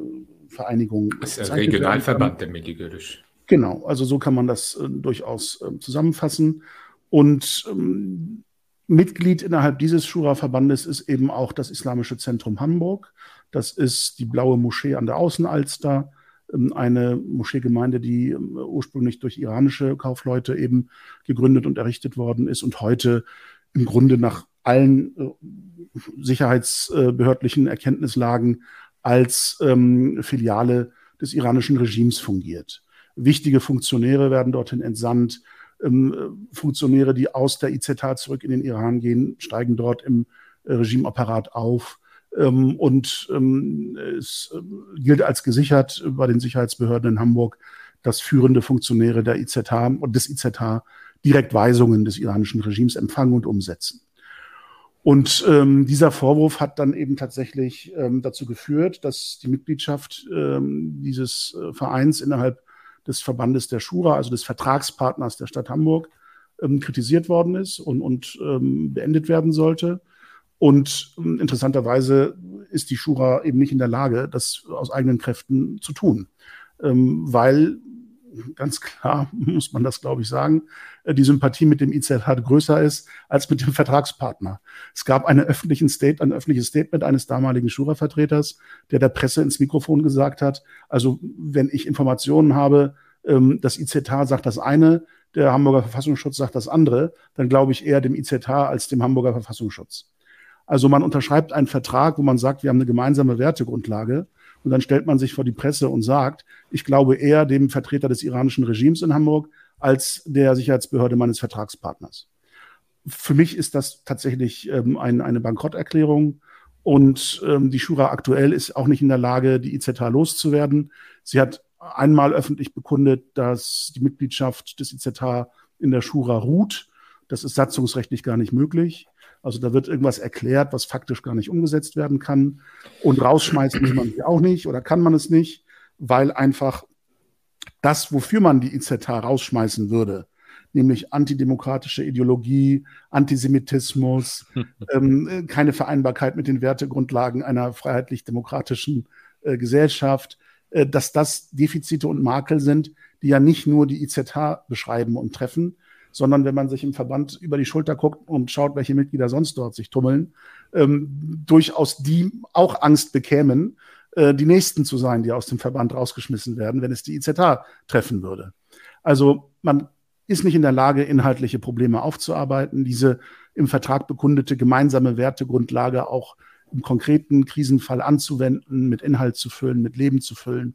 Vereinigung. Das ist der Regionalverband der Miligürüsch. Genau, also so kann man das äh, durchaus äh, zusammenfassen. Und ähm, Mitglied innerhalb dieses Schura-Verbandes ist eben auch das Islamische Zentrum Hamburg. Das ist die Blaue Moschee an der Außenalster, eine Moscheegemeinde, die ähm, ursprünglich durch iranische Kaufleute eben gegründet und errichtet worden ist und heute im Grunde nach allen äh, sicherheitsbehördlichen Erkenntnislagen als ähm, Filiale des iranischen Regimes fungiert. Wichtige Funktionäre werden dorthin entsandt. Ähm, Funktionäre, die aus der IZH zurück in den Iran gehen, steigen dort im äh, Regimeapparat auf. Ähm, und ähm, es äh, gilt als gesichert bei den Sicherheitsbehörden in Hamburg, dass führende Funktionäre der IZH und des IZH direkt Weisungen des iranischen Regimes empfangen und umsetzen. Und ähm, dieser Vorwurf hat dann eben tatsächlich ähm, dazu geführt, dass die Mitgliedschaft ähm, dieses äh, Vereins innerhalb des Verbandes der Schura, also des Vertragspartners der Stadt Hamburg, ähm, kritisiert worden ist und, und ähm, beendet werden sollte. Und ähm, interessanterweise ist die Schura eben nicht in der Lage, das aus eigenen Kräften zu tun, ähm, weil ganz klar <laughs> muss man das, glaube ich, sagen, äh, die Sympathie mit dem IZH größer ist als mit dem Vertragspartner. Es gab eine öffentlichen State, ein öffentliches Statement eines damaligen Schura-Vertreters, der der Presse ins Mikrofon gesagt hat, also wenn ich Informationen habe, ähm, das IZH sagt das eine, der Hamburger Verfassungsschutz sagt das andere, dann glaube ich eher dem IZH als dem Hamburger Verfassungsschutz. Also man unterschreibt einen Vertrag, wo man sagt, wir haben eine gemeinsame Wertegrundlage und dann stellt man sich vor die Presse und sagt, ich glaube eher dem Vertreter des iranischen Regimes in Hamburg als der Sicherheitsbehörde meines Vertragspartners. Für mich ist das tatsächlich ähm, ein, eine Bankrotterklärung. Und ähm, die Schura aktuell ist auch nicht in der Lage, die IZH loszuwerden. Sie hat einmal öffentlich bekundet, dass die Mitgliedschaft des IZH in der Schura ruht. Das ist satzungsrechtlich gar nicht möglich. Also da wird irgendwas erklärt, was faktisch gar nicht umgesetzt werden kann. Und rausschmeißen will man sie auch nicht oder kann man es nicht, weil einfach das, wofür man die IZH rausschmeißen würde, nämlich antidemokratische Ideologie, Antisemitismus, <laughs> ähm, keine Vereinbarkeit mit den Wertegrundlagen einer freiheitlich-demokratischen äh, Gesellschaft, äh, dass das Defizite und Makel sind, die ja nicht nur die IZH beschreiben und treffen, sondern wenn man sich im Verband über die Schulter guckt und schaut, welche Mitglieder sonst dort sich tummeln, ähm, durchaus die auch Angst bekämen, äh, die Nächsten zu sein, die aus dem Verband rausgeschmissen werden, wenn es die IZH treffen würde. Also man ist nicht in der Lage, inhaltliche Probleme aufzuarbeiten, diese im Vertrag bekundete gemeinsame Wertegrundlage auch im konkreten Krisenfall anzuwenden, mit Inhalt zu füllen, mit Leben zu füllen.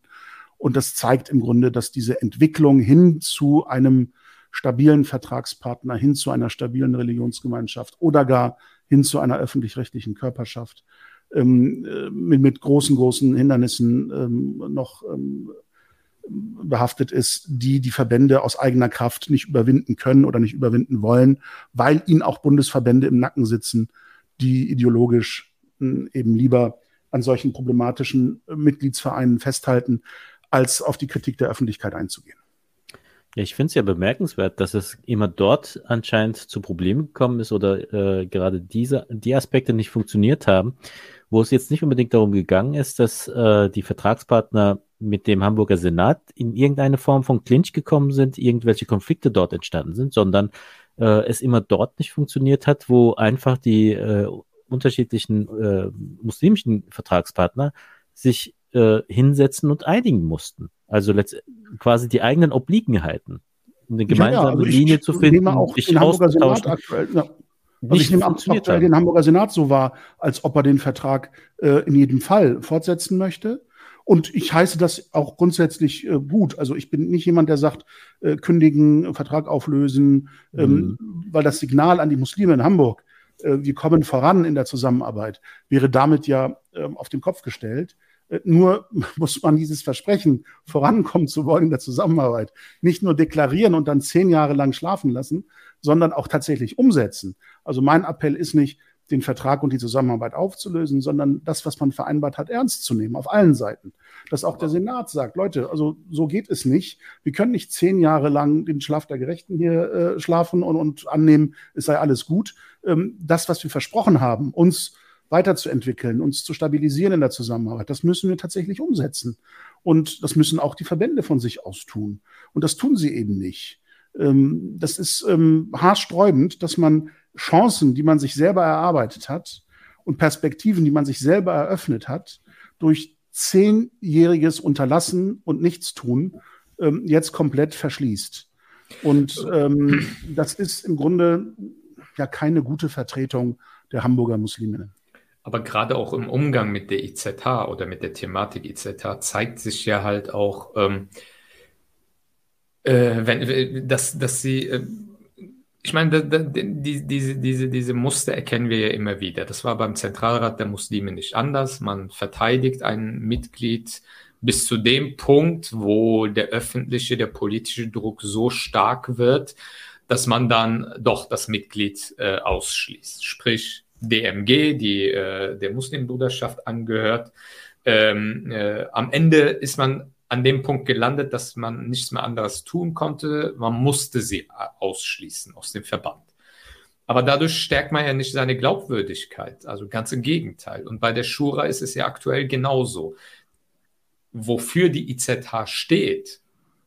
Und das zeigt im Grunde, dass diese Entwicklung hin zu einem stabilen Vertragspartner hin zu einer stabilen Religionsgemeinschaft oder gar hin zu einer öffentlich-rechtlichen Körperschaft ähm, äh, mit, mit, großen, großen Hindernissen ähm, noch ähm, behaftet ist, die die Verbände aus eigener Kraft nicht überwinden können oder nicht überwinden wollen, weil ihnen auch Bundesverbände im Nacken sitzen, die ideologisch äh, eben lieber an solchen problematischen Mitgliedsvereinen festhalten, als auf die Kritik der Öffentlichkeit einzugehen. Ich finde es ja bemerkenswert, dass es immer dort anscheinend zu Problemen gekommen ist oder äh, gerade diese, die Aspekte nicht funktioniert haben, wo es jetzt nicht unbedingt darum gegangen ist, dass äh, die Vertragspartner mit dem Hamburger Senat in irgendeine Form von Clinch gekommen sind, irgendwelche Konflikte dort entstanden sind, sondern äh, es immer dort nicht funktioniert hat, wo einfach die äh, unterschiedlichen äh, muslimischen Vertragspartner sich äh, hinsetzen und einigen mussten. Also quasi die eigenen Obliegenheiten. Eine gemeinsame ja, also Linie zu finden, auch den Hamburger Senat aktuell, ja. Also ich nehme auch aktuell den Hamburger Senat so wahr, als ob er den Vertrag äh, in jedem Fall fortsetzen möchte. Und ich heiße das auch grundsätzlich äh, gut. Also ich bin nicht jemand, der sagt, äh, kündigen, Vertrag auflösen, ähm, mhm. weil das Signal an die Muslime in Hamburg, äh, wir kommen voran in der Zusammenarbeit, wäre damit ja ähm, auf den Kopf gestellt. Nur <laughs> muss man dieses Versprechen, vorankommen zu wollen in der Zusammenarbeit, nicht nur deklarieren und dann zehn Jahre lang schlafen lassen, sondern auch tatsächlich umsetzen. Also mein Appell ist nicht, den Vertrag und die Zusammenarbeit aufzulösen, sondern das, was man vereinbart hat, ernst zu nehmen, auf allen Seiten. Dass auch der Senat sagt, Leute, also so geht es nicht. Wir können nicht zehn Jahre lang den Schlaf der Gerechten hier äh, schlafen und, und annehmen, es sei alles gut. Ähm, das, was wir versprochen haben, uns weiterzuentwickeln, uns zu stabilisieren in der Zusammenarbeit. Das müssen wir tatsächlich umsetzen. Und das müssen auch die Verbände von sich aus tun. Und das tun sie eben nicht. Ähm, das ist ähm, haarsträubend, dass man Chancen, die man sich selber erarbeitet hat und Perspektiven, die man sich selber eröffnet hat, durch zehnjähriges Unterlassen und Nichtstun ähm, jetzt komplett verschließt. Und ähm, das ist im Grunde ja keine gute Vertretung der Hamburger Musliminnen. Aber gerade auch im Umgang mit der IZH oder mit der Thematik IZH zeigt sich ja halt auch, ähm, äh, wenn, äh, dass, dass sie, äh, ich meine, da, da, die, diese, diese, diese Muster erkennen wir ja immer wieder. Das war beim Zentralrat der Muslime nicht anders. Man verteidigt ein Mitglied bis zu dem Punkt, wo der öffentliche, der politische Druck so stark wird, dass man dann doch das Mitglied äh, ausschließt. Sprich, DMG, die äh, der Muslimbruderschaft angehört. Ähm, äh, am Ende ist man an dem Punkt gelandet, dass man nichts mehr anderes tun konnte. Man musste sie ausschließen aus dem Verband. Aber dadurch stärkt man ja nicht seine Glaubwürdigkeit. Also ganz im Gegenteil. Und bei der Schura ist es ja aktuell genauso. Wofür die IZH steht,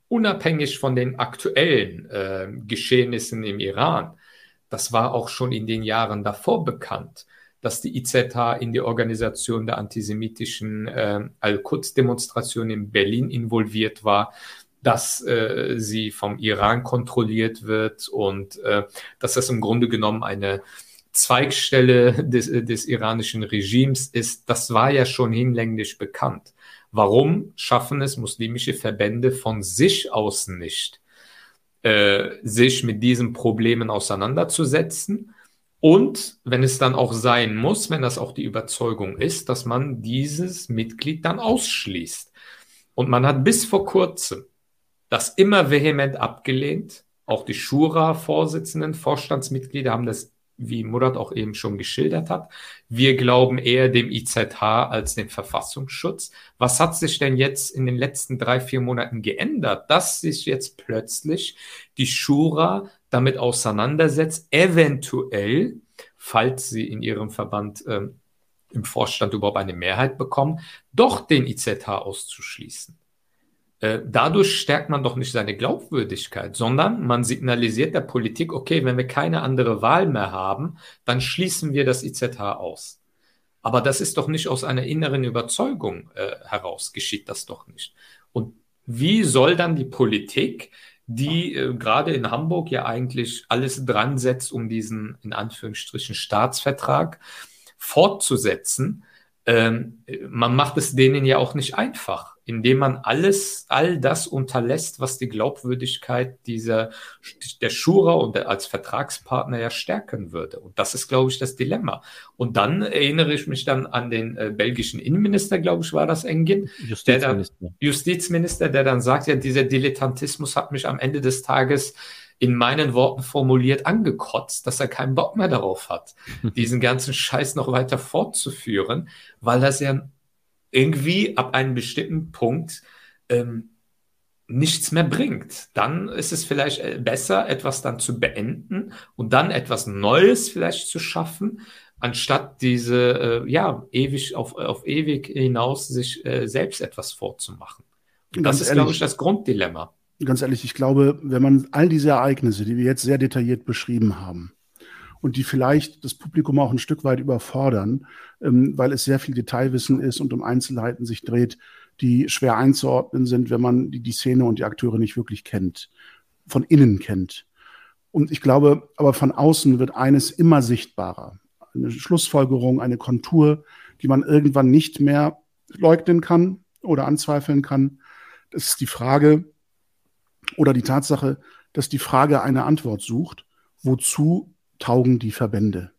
unabhängig von den aktuellen äh, Geschehnissen im Iran, das war auch schon in den Jahren davor bekannt, dass die IZH in die Organisation der antisemitischen äh, Al-Quds-Demonstration in Berlin involviert war, dass äh, sie vom Iran kontrolliert wird und äh, dass das im Grunde genommen eine Zweigstelle des, des iranischen Regimes ist. Das war ja schon hinlänglich bekannt. Warum schaffen es muslimische Verbände von sich aus nicht, äh, sich mit diesen Problemen auseinanderzusetzen. Und wenn es dann auch sein muss, wenn das auch die Überzeugung ist, dass man dieses Mitglied dann ausschließt. Und man hat bis vor kurzem das immer vehement abgelehnt. Auch die Schura-Vorsitzenden, Vorstandsmitglieder haben das wie Murat auch eben schon geschildert hat. Wir glauben eher dem IZH als dem Verfassungsschutz. Was hat sich denn jetzt in den letzten drei, vier Monaten geändert, dass sich jetzt plötzlich die Schura damit auseinandersetzt, eventuell, falls sie in ihrem Verband ähm, im Vorstand überhaupt eine Mehrheit bekommen, doch den IZH auszuschließen. Äh, dadurch stärkt man doch nicht seine Glaubwürdigkeit, sondern man signalisiert der Politik, okay, wenn wir keine andere Wahl mehr haben, dann schließen wir das IZH aus. Aber das ist doch nicht aus einer inneren Überzeugung äh, heraus, geschieht das doch nicht. Und wie soll dann die Politik, die äh, gerade in Hamburg ja eigentlich alles dran setzt, um diesen in Anführungsstrichen Staatsvertrag fortzusetzen, ähm, man macht es denen ja auch nicht einfach indem man alles, all das unterlässt, was die Glaubwürdigkeit dieser, der Schura und der, als Vertragspartner ja stärken würde. Und das ist, glaube ich, das Dilemma. Und dann erinnere ich mich dann an den äh, belgischen Innenminister, glaube ich, war das Engin. Justizminister. Der dann, Justizminister, der dann sagt, ja, dieser Dilettantismus hat mich am Ende des Tages in meinen Worten formuliert angekotzt, dass er keinen Bock mehr darauf hat, <laughs> diesen ganzen Scheiß noch weiter fortzuführen, weil das ja irgendwie ab einem bestimmten Punkt ähm, nichts mehr bringt. Dann ist es vielleicht äh, besser, etwas dann zu beenden und dann etwas Neues vielleicht zu schaffen, anstatt diese, äh, ja, ewig auf, auf ewig hinaus sich äh, selbst etwas vorzumachen. Und das ist, ehrlich, glaube ich, das Grunddilemma. Ganz ehrlich, ich glaube, wenn man all diese Ereignisse, die wir jetzt sehr detailliert beschrieben haben, und die vielleicht das Publikum auch ein Stück weit überfordern, ähm, weil es sehr viel Detailwissen ist und um Einzelheiten sich dreht, die schwer einzuordnen sind, wenn man die, die Szene und die Akteure nicht wirklich kennt, von innen kennt. Und ich glaube, aber von außen wird eines immer sichtbarer. Eine Schlussfolgerung, eine Kontur, die man irgendwann nicht mehr leugnen kann oder anzweifeln kann. Das ist die Frage oder die Tatsache, dass die Frage eine Antwort sucht. Wozu taugen die Verbände?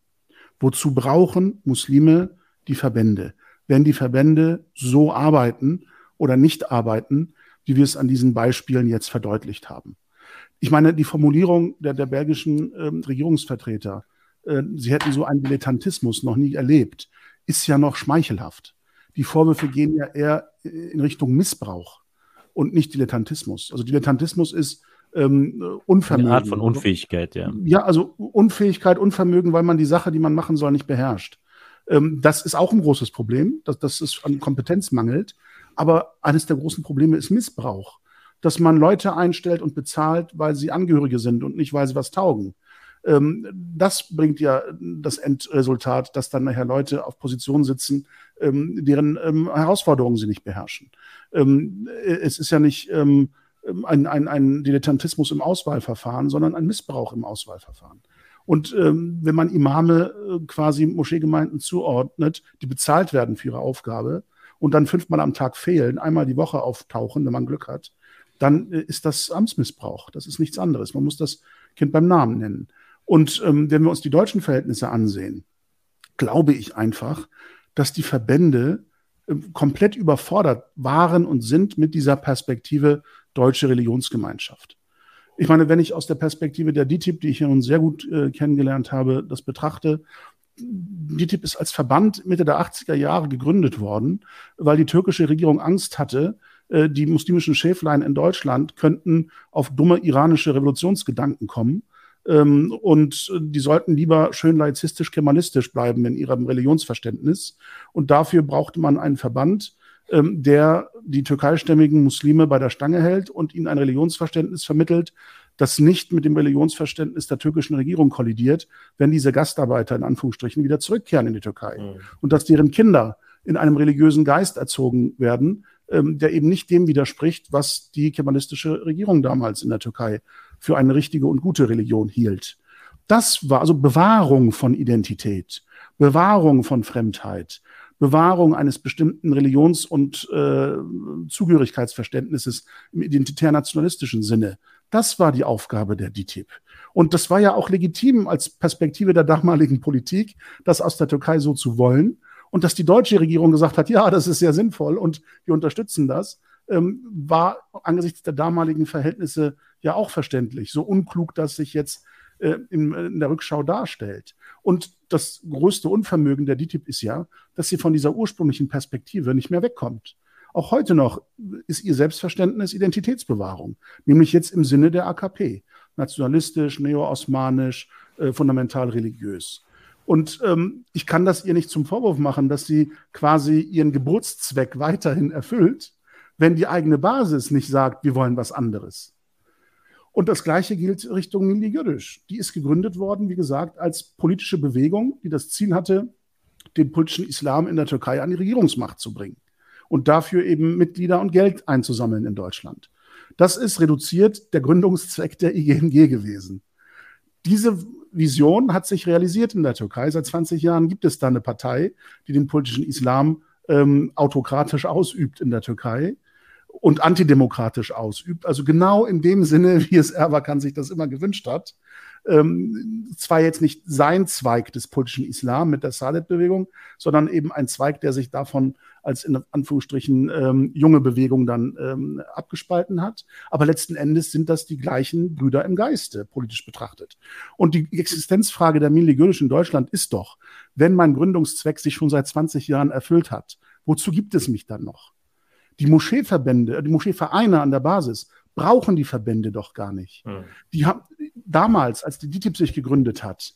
Wozu brauchen Muslime die Verbände? Wenn die Verbände so arbeiten oder nicht arbeiten, wie wir es an diesen Beispielen jetzt verdeutlicht haben. Ich meine, die Formulierung der, der belgischen äh, Regierungsvertreter, äh, sie hätten so einen Dilettantismus noch nie erlebt, ist ja noch schmeichelhaft. Die Vorwürfe gehen ja eher in Richtung Missbrauch und nicht Dilettantismus. Also Dilettantismus ist ähm, Unvermögen. Eine Art von Unfähigkeit, ja. Ja, also Unfähigkeit, Unvermögen, weil man die Sache, die man machen soll, nicht beherrscht. Ähm, das ist auch ein großes Problem, dass, dass es an Kompetenz mangelt. Aber eines der großen Probleme ist Missbrauch. Dass man Leute einstellt und bezahlt, weil sie Angehörige sind und nicht, weil sie was taugen. Ähm, das bringt ja das Endresultat, dass dann nachher Leute auf Positionen sitzen, ähm, deren ähm, Herausforderungen sie nicht beherrschen. Ähm, es ist ja nicht ähm, ein, ein, ein Dilettantismus im Auswahlverfahren, sondern ein Missbrauch im Auswahlverfahren. Und ähm, wenn man Imame äh, quasi Moscheegemeinden zuordnet, die bezahlt werden für ihre Aufgabe und dann fünfmal am Tag fehlen, einmal die Woche auftauchen, wenn man Glück hat, dann äh, ist das Amtsmissbrauch. Das ist nichts anderes. Man muss das Kind beim Namen nennen. Und ähm, wenn wir uns die deutschen Verhältnisse ansehen, glaube ich einfach, dass die Verbände äh, komplett überfordert waren und sind mit dieser Perspektive deutsche Religionsgemeinschaft. Ich meine, wenn ich aus der Perspektive der DTIP, die ich ja nun sehr gut äh, kennengelernt habe, das betrachte, DTIP ist als Verband Mitte der 80er Jahre gegründet worden, weil die türkische Regierung Angst hatte, äh, die muslimischen Schäflein in Deutschland könnten auf dumme iranische Revolutionsgedanken kommen. Ähm, und die sollten lieber schön laizistisch-kemalistisch bleiben in ihrem Religionsverständnis. Und dafür brauchte man einen Verband, ähm, der die türkeistämmigen Muslime bei der Stange hält und ihnen ein Religionsverständnis vermittelt, das nicht mit dem Religionsverständnis der türkischen Regierung kollidiert, wenn diese Gastarbeiter in Anführungsstrichen wieder zurückkehren in die Türkei. Mhm. Und dass deren Kinder in einem religiösen Geist erzogen werden, ähm, der eben nicht dem widerspricht, was die kemalistische Regierung damals in der Türkei für eine richtige und gute Religion hielt. Das war also Bewahrung von Identität, Bewahrung von Fremdheit, Bewahrung eines bestimmten Religions- und äh, Zugehörigkeitsverständnisses im identitär-nationalistischen Sinne. Das war die Aufgabe der DTIP. Und das war ja auch legitim als Perspektive der damaligen Politik, das aus der Türkei so zu wollen. Und dass die deutsche Regierung gesagt hat, ja, das ist sehr sinnvoll und wir unterstützen das, ähm, war angesichts der damaligen Verhältnisse ja auch verständlich. So unklug, dass sich jetzt äh, in, in, der Rückschau darstellt. Und das größte Unvermögen der DTIP ist ja, dass sie von dieser ursprünglichen Perspektive nicht mehr wegkommt. Auch heute noch ist ihr Selbstverständnis Identitätsbewahrung, nämlich jetzt im Sinne der AKP. Nationalistisch, neo-osmanisch, äh, fundamental religiös. Und ähm, ich kann das ihr nicht zum Vorwurf machen, dass sie quasi ihren Geburtszweck weiterhin erfüllt, wenn die eigene Basis nicht sagt, wir wollen was anderes. Und das Gleiche gilt Richtung Milli Gürisch. Die ist gegründet worden, wie gesagt, als politische Bewegung, die das Ziel hatte, den politischen Islam in der Türkei an die Regierungsmacht zu bringen und dafür eben Mitglieder und Geld einzusammeln in Deutschland. Das ist reduziert der Gründungszweck der IGNG gewesen. Diese Vision hat sich realisiert in der Türkei. Seit 20 Jahren gibt es da eine Partei, die den politischen Islam ähm, autokratisch ausübt in der Türkei und antidemokratisch ausübt. Also genau in dem Sinne, <laughs> wie es Erbakan sich das immer gewünscht hat. Ähm, zwar jetzt nicht sein Zweig des politischen Islam mit der Sadet-Bewegung, sondern eben ein Zweig, der sich davon als in Anführungsstrichen ähm, junge Bewegung dann ähm, abgespalten hat. Aber letzten Endes sind das die gleichen Brüder im Geiste, politisch betrachtet. Und die Existenzfrage der Milli in Deutschland ist doch, wenn mein Gründungszweck sich schon seit 20 Jahren erfüllt hat, wozu gibt es mich dann noch? Die Moscheeverbände, die Moscheevereine an der Basis brauchen die Verbände doch gar nicht. Mhm. Die haben damals, als die DITIB sich gegründet hat,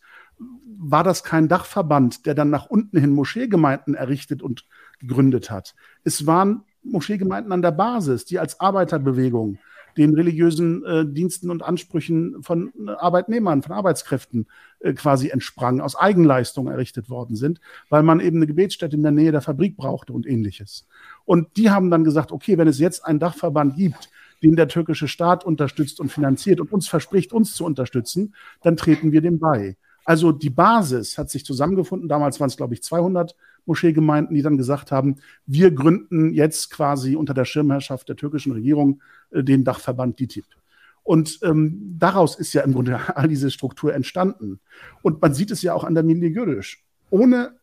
war das kein Dachverband, der dann nach unten hin Moscheegemeinden errichtet und gegründet hat. Es waren Moscheegemeinden an der Basis, die als Arbeiterbewegung den religiösen äh, Diensten und Ansprüchen von Arbeitnehmern, von Arbeitskräften äh, quasi entsprangen, aus Eigenleistung errichtet worden sind, weil man eben eine Gebetsstätte in der Nähe der Fabrik brauchte und ähnliches. Und die haben dann gesagt, okay, wenn es jetzt einen Dachverband gibt, den der türkische Staat unterstützt und finanziert und uns verspricht, uns zu unterstützen, dann treten wir dem bei. Also die Basis hat sich zusammengefunden. Damals waren es, glaube ich, 200 Moscheegemeinden, die dann gesagt haben, wir gründen jetzt quasi unter der Schirmherrschaft der türkischen Regierung äh, den Dachverband DITIB. Und ähm, daraus ist ja im Grunde <laughs> all diese Struktur entstanden. Und man sieht es ja auch an der Milli Görüş. Ohne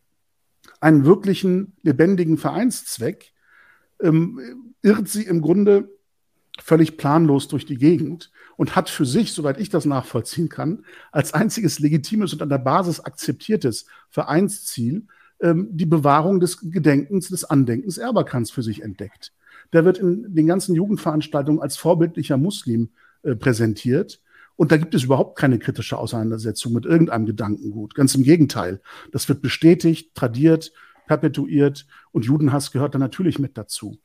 einen wirklichen lebendigen Vereinszweck ähm, irrt sie im Grunde völlig planlos durch die Gegend und hat für sich, soweit ich das nachvollziehen kann, als einziges legitimes und an der Basis akzeptiertes Vereinsziel ähm, die Bewahrung des Gedenkens, des Andenkens Erbakanz für sich entdeckt. Der wird in den ganzen Jugendveranstaltungen als vorbildlicher Muslim äh, präsentiert. Und da gibt es überhaupt keine kritische Auseinandersetzung mit irgendeinem Gedankengut. Ganz im Gegenteil. Das wird bestätigt, tradiert, perpetuiert und Judenhass gehört da natürlich mit dazu.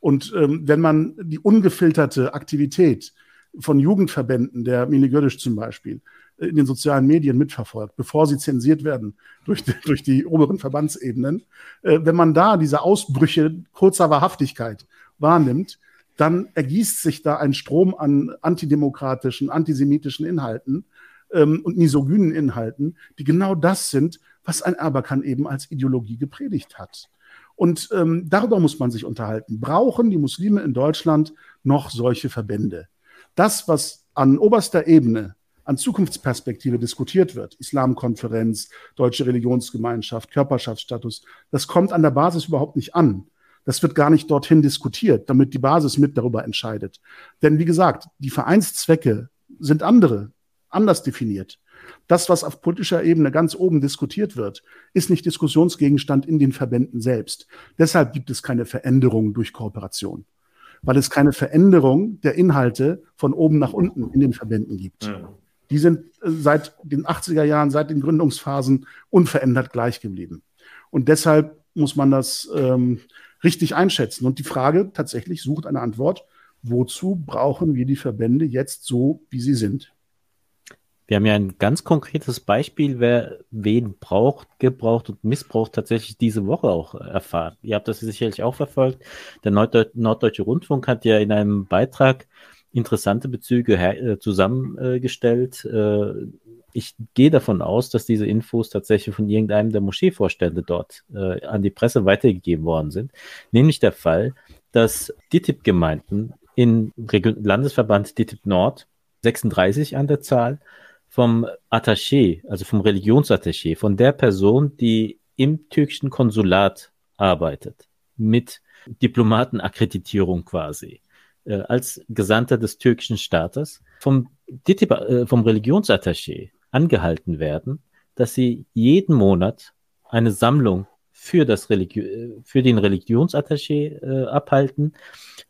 Und ähm, wenn man die ungefilterte Aktivität von Jugendverbänden, der Mini Gödisch zum Beispiel, in den sozialen Medien mitverfolgt, bevor sie zensiert werden durch, die, <laughs> durch die oberen Verbandsebenen, äh, wenn man da diese Ausbrüche kurzer Wahrhaftigkeit wahrnimmt, dann ergießt sich da ein Strom an antidemokratischen, antisemitischen Inhalten ähm, und misogynen Inhalten, die genau das sind, was ein Erbakan eben als Ideologie gepredigt hat. Und ähm, darüber muss man sich unterhalten. Brauchen die Muslime in Deutschland noch solche Verbände? Das, was an oberster Ebene an Zukunftsperspektive diskutiert wird, Islamkonferenz, Deutsche Religionsgemeinschaft, Körperschaftsstatus, das kommt an der Basis überhaupt nicht an. Das wird gar nicht dorthin diskutiert, damit die Basis mit darüber entscheidet. Denn wie gesagt, die Vereinszwecke sind andere, anders definiert. Das, was auf politischer Ebene ganz oben diskutiert wird, ist nicht Diskussionsgegenstand in den Verbänden selbst. Deshalb gibt es keine Veränderung durch Kooperation, weil es keine Veränderung der Inhalte von oben nach unten in den Verbänden gibt. Mhm. Die sind äh, seit den 80er Jahren, seit den Gründungsphasen unverändert gleich geblieben. Und deshalb muss man das ähm, richtig einschätzen. Und die Frage tatsächlich sucht eine Antwort. Wozu brauchen wir die Verbände jetzt so, wie sie sind? Wir haben ja ein ganz konkretes Beispiel, wer wen braucht, gebraucht und missbraucht, tatsächlich diese Woche auch erfahren. Ihr habt das sicherlich auch verfolgt. Der Norddeut Norddeutsche Rundfunk hat ja in einem Beitrag interessante Bezüge äh, zusammengestellt. Äh, ich gehe davon aus, dass diese Infos tatsächlich von irgendeinem der Moscheevorstände dort äh, an die Presse weitergegeben worden sind. Nämlich der Fall, dass DITIB-Gemeinden in Landesverband DITIB Nord 36 an der Zahl vom Attaché, also vom Religionsattaché, von der Person, die im türkischen Konsulat arbeitet, mit Diplomatenakkreditierung quasi, äh, als Gesandter des türkischen Staates, vom, äh, vom Religionsattaché angehalten werden, dass sie jeden Monat eine Sammlung für, das Religi für den Religionsattaché äh, abhalten,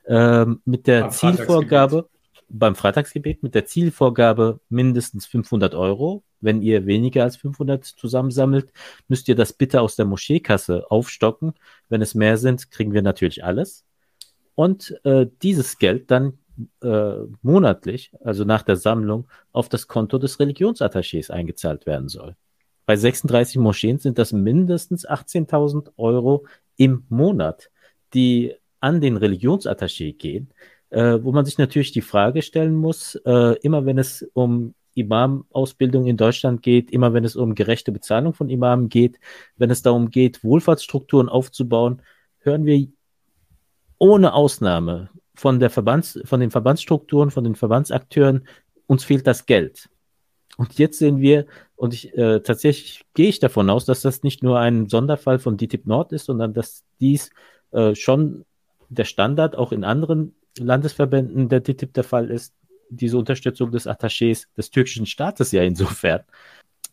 äh, mit der Zielvorgabe, beim Freitagsgebet mit der Zielvorgabe mindestens 500 Euro. Wenn ihr weniger als 500 zusammensammelt, müsst ihr das bitte aus der Moscheekasse aufstocken. Wenn es mehr sind, kriegen wir natürlich alles. Und äh, dieses Geld dann äh, monatlich, also nach der Sammlung, auf das Konto des Religionsattachés eingezahlt werden soll. Bei 36 Moscheen sind das mindestens 18.000 Euro im Monat, die an den Religionsattaché gehen äh, wo man sich natürlich die Frage stellen muss, äh, immer wenn es um Imam-Ausbildung in Deutschland geht, immer wenn es um gerechte Bezahlung von Imamen geht, wenn es darum geht, Wohlfahrtsstrukturen aufzubauen, hören wir ohne Ausnahme von der Verbands, von den Verbandsstrukturen, von den Verbandsakteuren, uns fehlt das Geld. Und jetzt sehen wir, und ich äh, tatsächlich gehe ich davon aus, dass das nicht nur ein Sonderfall von DTIP Nord ist, sondern dass dies äh, schon der Standard auch in anderen Landesverbänden der DTIP der Fall ist, diese Unterstützung des Attachés des türkischen Staates ja insofern,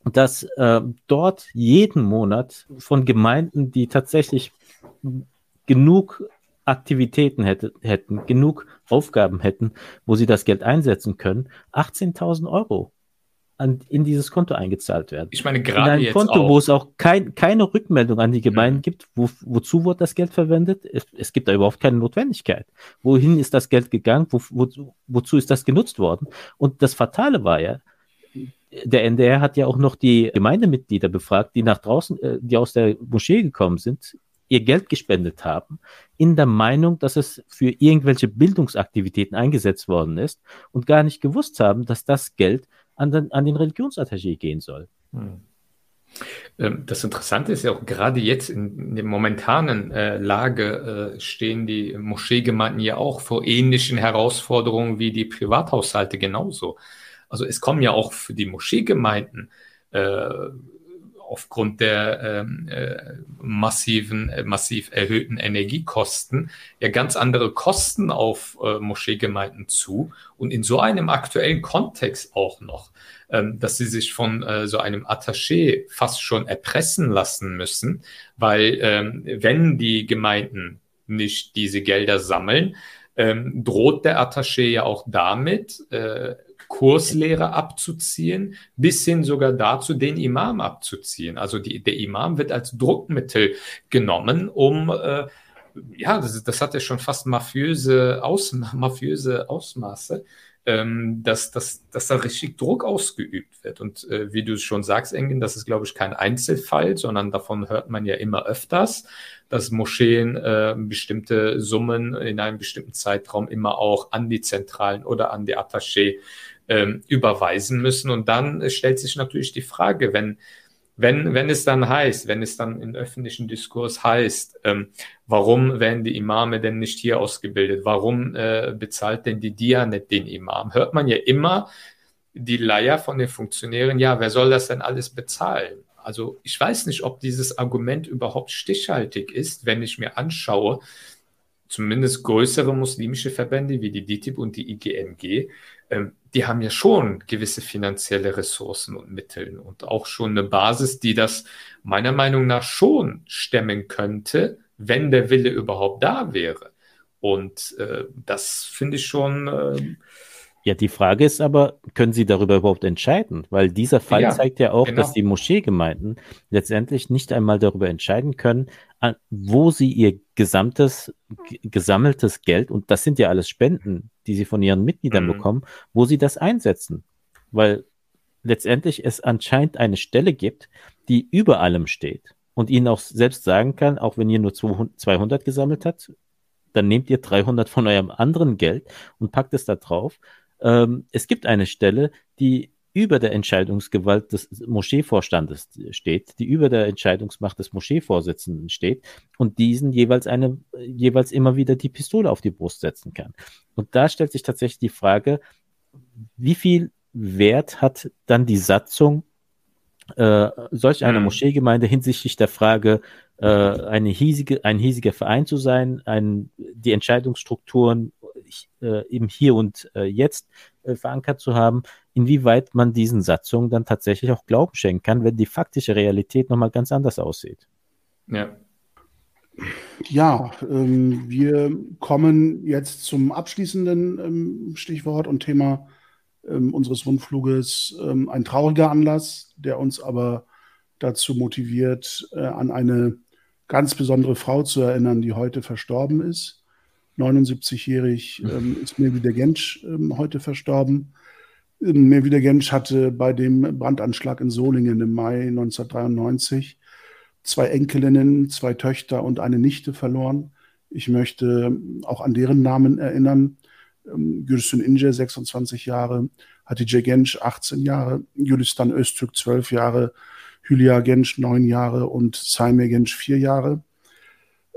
dass äh, dort jeden Monat von Gemeinden, die tatsächlich genug Aktivitäten hätte, hätten, genug Aufgaben hätten, wo sie das Geld einsetzen können, 18.000 Euro an, in dieses Konto eingezahlt werden. Ich meine, gerade in ein jetzt Konto, auch, wo es auch kein, keine Rückmeldung an die Gemeinden gibt, wo, wozu wird das Geld verwendet? Es, es gibt da überhaupt keine Notwendigkeit. Wohin ist das Geld gegangen? Wo, wo, wozu ist das genutzt worden? Und das Fatale war ja, der NDR hat ja auch noch die Gemeindemitglieder befragt, die nach draußen, äh, die aus der Moschee gekommen sind, ihr Geld gespendet haben, in der Meinung, dass es für irgendwelche Bildungsaktivitäten eingesetzt worden ist und gar nicht gewusst haben, dass das Geld an den, an den Religionsattaché gehen soll. Hm. Ähm, das Interessante ist ja auch gerade jetzt in, der momentanen äh, Lage äh, stehen die Moscheegemeinden ja auch vor ähnlichen Herausforderungen wie die Privathaushalte genauso. Also es kommen ja auch für die Moscheegemeinden äh, aufgrund der ähm, äh, massiven, äh, massiv erhöhten Energiekosten ja ganz andere Kosten auf äh, Moscheegemeinden zu und in so einem aktuellen Kontext auch noch, ähm, dass sie sich von äh, so einem Attaché fast schon erpressen lassen müssen, weil ähm, wenn die Gemeinden nicht diese Gelder sammeln, ähm, droht der Attaché ja auch damit, äh, Kurslehrer abzuziehen, bis hin sogar dazu, den Imam abzuziehen. Also die, der Imam wird als Druckmittel genommen, um äh, ja, das, das hat ja schon fast mafiöse, Aus, <laughs> mafiöse Ausmaße, ähm, dass, dass, dass da richtig Druck ausgeübt wird. Und äh, wie du schon sagst, Engin, das ist, glaube ich, kein Einzelfall, sondern davon hört man ja immer öfters, dass Moscheen äh, bestimmte Summen in einem bestimmten Zeitraum immer auch an die Zentralen oder an die Attaché ähm, überweisen müssen. Und dann stellt sich natürlich die Frage, wenn, wenn, wenn es dann heißt, wenn es dann im öffentlichen Diskurs heißt, ähm, warum werden die Imame denn nicht hier ausgebildet? Warum äh, bezahlt denn die Dianet den Imam? Hört man ja immer die Leier von den Funktionären, ja, wer soll das denn alles bezahlen? Also ich weiß nicht, ob dieses Argument überhaupt stichhaltig ist, wenn ich mir anschaue, zumindest größere muslimische Verbände wie die DITIB und die IGMG, die haben ja schon gewisse finanzielle Ressourcen und Mittel und auch schon eine Basis, die das meiner Meinung nach schon stemmen könnte, wenn der Wille überhaupt da wäre. Und äh, das finde ich schon. Äh, ja, die Frage ist aber, können Sie darüber überhaupt entscheiden? Weil dieser Fall ja, zeigt ja auch, genau. dass die Moscheegemeinden letztendlich nicht einmal darüber entscheiden können, wo sie ihr gesamtes gesammeltes Geld, und das sind ja alles Spenden, die sie von ihren Mitgliedern mhm. bekommen, wo sie das einsetzen. Weil letztendlich es anscheinend eine Stelle gibt, die über allem steht und ihnen auch selbst sagen kann, auch wenn ihr nur 200 gesammelt habt, dann nehmt ihr 300 von eurem anderen Geld und packt es da drauf. Ähm, es gibt eine Stelle, die über der Entscheidungsgewalt des Moscheevorstandes steht, die über der Entscheidungsmacht des Moscheevorsitzenden steht und diesen jeweils eine, jeweils immer wieder die Pistole auf die Brust setzen kann. Und da stellt sich tatsächlich die Frage, wie viel Wert hat dann die Satzung äh, solch einer mhm. Moscheegemeinde hinsichtlich der Frage, äh, eine hiesige, ein hiesiger Verein zu sein, ein, die Entscheidungsstrukturen äh, im Hier und äh, Jetzt äh, verankert zu haben, inwieweit man diesen Satzungen dann tatsächlich auch Glauben schenken kann, wenn die faktische Realität nochmal ganz anders aussieht. Ja. Ja, ähm, wir kommen jetzt zum abschließenden ähm, Stichwort und Thema ähm, unseres Rundfluges. Ähm, ein trauriger Anlass, der uns aber dazu motiviert, äh, an eine ganz besondere Frau zu erinnern, die heute verstorben ist. 79-jährig <laughs> ähm, ist Mirvi der Gensch ähm, heute verstorben. Ähm, Mirvi der Gensch hatte bei dem Brandanschlag in Solingen im Mai 1993 zwei Enkelinnen, zwei Töchter und eine Nichte verloren. Ich möchte ähm, auch an deren Namen erinnern. Ähm, Gülsün Ince, 26 Jahre, Hatice Genç, 18 Jahre, Gülistan Öztürk, 12 Jahre, Hülya Genç, 9 Jahre und Saime Genç, 4 Jahre.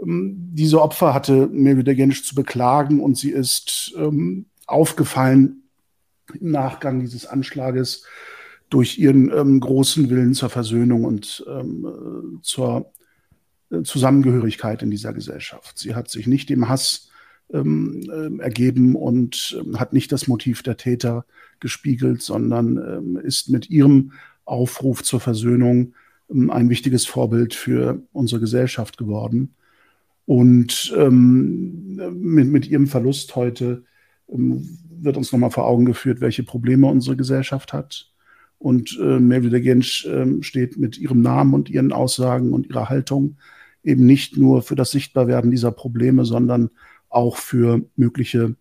Ähm, diese Opfer hatte Mevlüt Genç zu beklagen und sie ist ähm, aufgefallen im Nachgang dieses Anschlages durch ihren ähm, großen Willen zur Versöhnung und ähm, äh, zur äh, Zusammengehörigkeit in dieser Gesellschaft. Sie hat sich nicht dem Hass ähm, äh, ergeben und ähm, hat nicht das Motiv der Täter gespiegelt, sondern ähm, ist mit ihrem Aufruf zur Versöhnung ähm, ein wichtiges Vorbild für unsere Gesellschaft geworden. Und ähm, mit, mit ihrem Verlust heute ähm, wird uns nochmal vor Augen geführt, welche Probleme unsere Gesellschaft hat. Und äh, Melville Gensch äh, steht mit ihrem Namen und ihren Aussagen und ihrer Haltung eben nicht nur für das Sichtbarwerden dieser Probleme, sondern auch für mögliche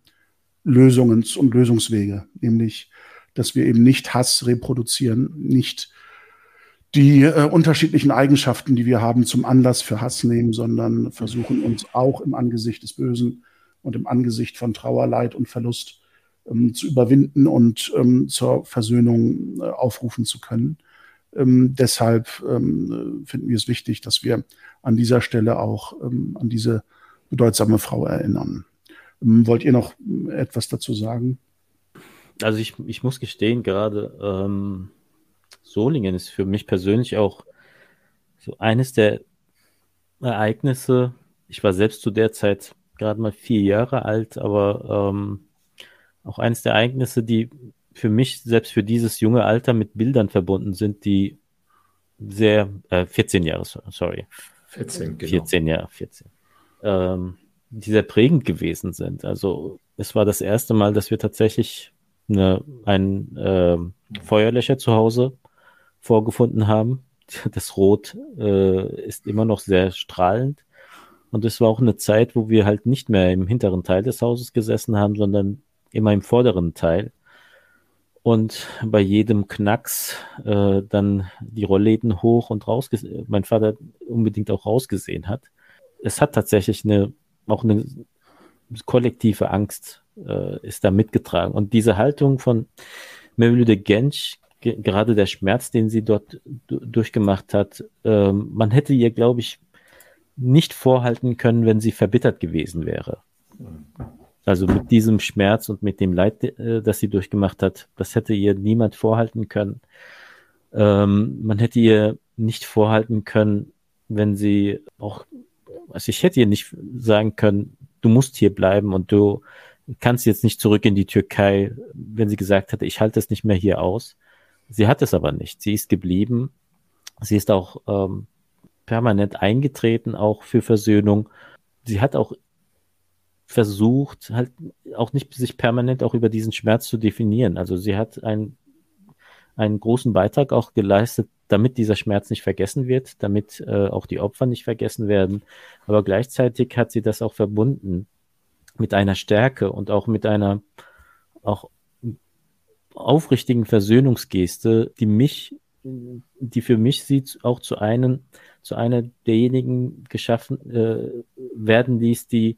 Lösungen und Lösungswege, nämlich, dass wir eben nicht Hass reproduzieren, nicht die äh, unterschiedlichen Eigenschaften, die wir haben, zum Anlass für Hass nehmen, sondern versuchen uns auch im Angesicht des Bösen und im Angesicht von Trauer, Leid und Verlust ähm, zu überwinden und ähm, zur Versöhnung äh, aufrufen zu können. Ähm, deshalb ähm, finden wir es wichtig, dass wir an dieser Stelle auch ähm, an diese bedeutsame Frau erinnern. Ähm, wollt ihr noch etwas dazu sagen? Also ich, ich muss gestehen, gerade ähm, Solingen ist für mich persönlich auch so eines der Ereignisse. Ich war selbst zu der Zeit gerade mal vier Jahre alt, aber ähm, auch eines der Ereignisse, die für mich selbst für dieses junge Alter mit Bildern verbunden sind, die sehr, äh, 14 Jahre, sorry. 14, genau. 14 Jahre, 14. Ähm, die sehr prägend gewesen sind. Also es war das erste Mal, dass wir tatsächlich eine, ein äh, Feuerlöcher zu Hause vorgefunden haben. <laughs> Das Rot äh, ist immer noch sehr strahlend. Und es war auch eine Zeit, wo wir halt nicht mehr im hinteren Teil des Hauses gesessen haben, sondern immer im vorderen Teil. Und bei jedem Knacks äh, dann die Rollläden hoch und raus, mein Vater unbedingt auch rausgesehen hat. Es hat tatsächlich eine, auch eine kollektive Angst äh, ist da mitgetragen. Und diese Haltung von Mevlüde Genç gerade der Schmerz, den sie dort durchgemacht hat, ähm, man hätte ihr, glaube ich, nicht vorhalten können, wenn sie verbittert gewesen wäre. Also mit diesem Schmerz und mit dem Leid, äh, das sie durchgemacht hat, das hätte ihr niemand vorhalten können. Ähm, man hätte ihr nicht vorhalten können, wenn sie auch, also ich hätte ihr nicht sagen können, du musst hier bleiben und du kannst jetzt nicht zurück in die Türkei, wenn sie gesagt hätte, ich halte es nicht mehr hier aus. Sie hat es aber nicht. Sie ist geblieben. Sie ist auch ähm, permanent eingetreten, auch für Versöhnung. Sie hat auch versucht, halt auch nicht sich permanent auch über diesen Schmerz zu definieren. Also sie hat einen, einen großen Beitrag auch geleistet, damit dieser Schmerz nicht vergessen wird, damit äh, auch die Opfer nicht vergessen werden. Aber gleichzeitig hat sie das auch verbunden mit einer Stärke und auch mit einer auch aufrichtigen Versöhnungsgeste, die mich, die für mich sieht, auch zu einem, zu einer derjenigen geschaffen äh, werden ließ, die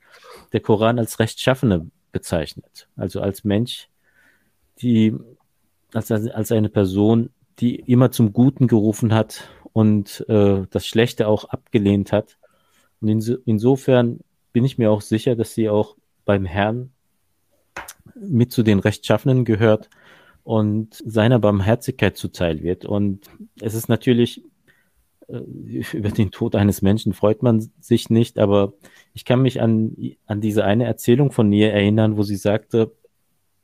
der Koran als Rechtschaffene bezeichnet. Also als Mensch, die, als, als eine Person, die immer zum Guten gerufen hat und äh, das Schlechte auch abgelehnt hat. Und inso, insofern bin ich mir auch sicher, dass sie auch beim Herrn mit zu den Rechtschaffenen gehört und seiner Barmherzigkeit zuteil wird. Und es ist natürlich, äh, <laughs> über den Tod eines Menschen freut man sich nicht, aber ich kann mich an, an diese eine Erzählung von ihr erinnern, wo sie sagte,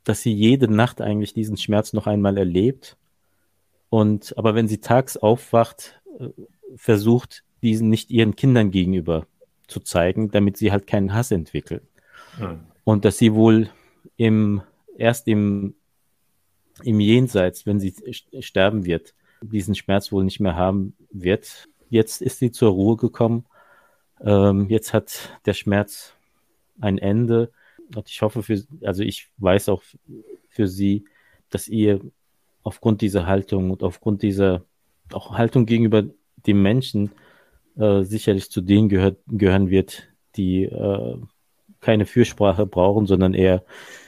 dass sie jede Nacht eigentlich diesen Schmerz noch einmal erlebt. Und aber wenn sie tags aufwacht, äh, versucht, diesen nicht ihren Kindern gegenüber zu zeigen, damit sie halt keinen Hass entwickeln. Hm. Und dass sie wohl im erst im im Jenseits, wenn sie sterben wird, diesen Schmerz wohl nicht mehr haben wird. Jetzt ist sie zur Ruhe gekommen. Ähm, jetzt hat der Schmerz ein Ende. Und ich hoffe für, also ich weiß auch für sie, dass ihr aufgrund dieser Haltung und aufgrund dieser auch Haltung gegenüber dem Menschen äh, sicherlich zu denen gehört, gehören wird, die äh, keine Fürsprache brauchen, sondern eher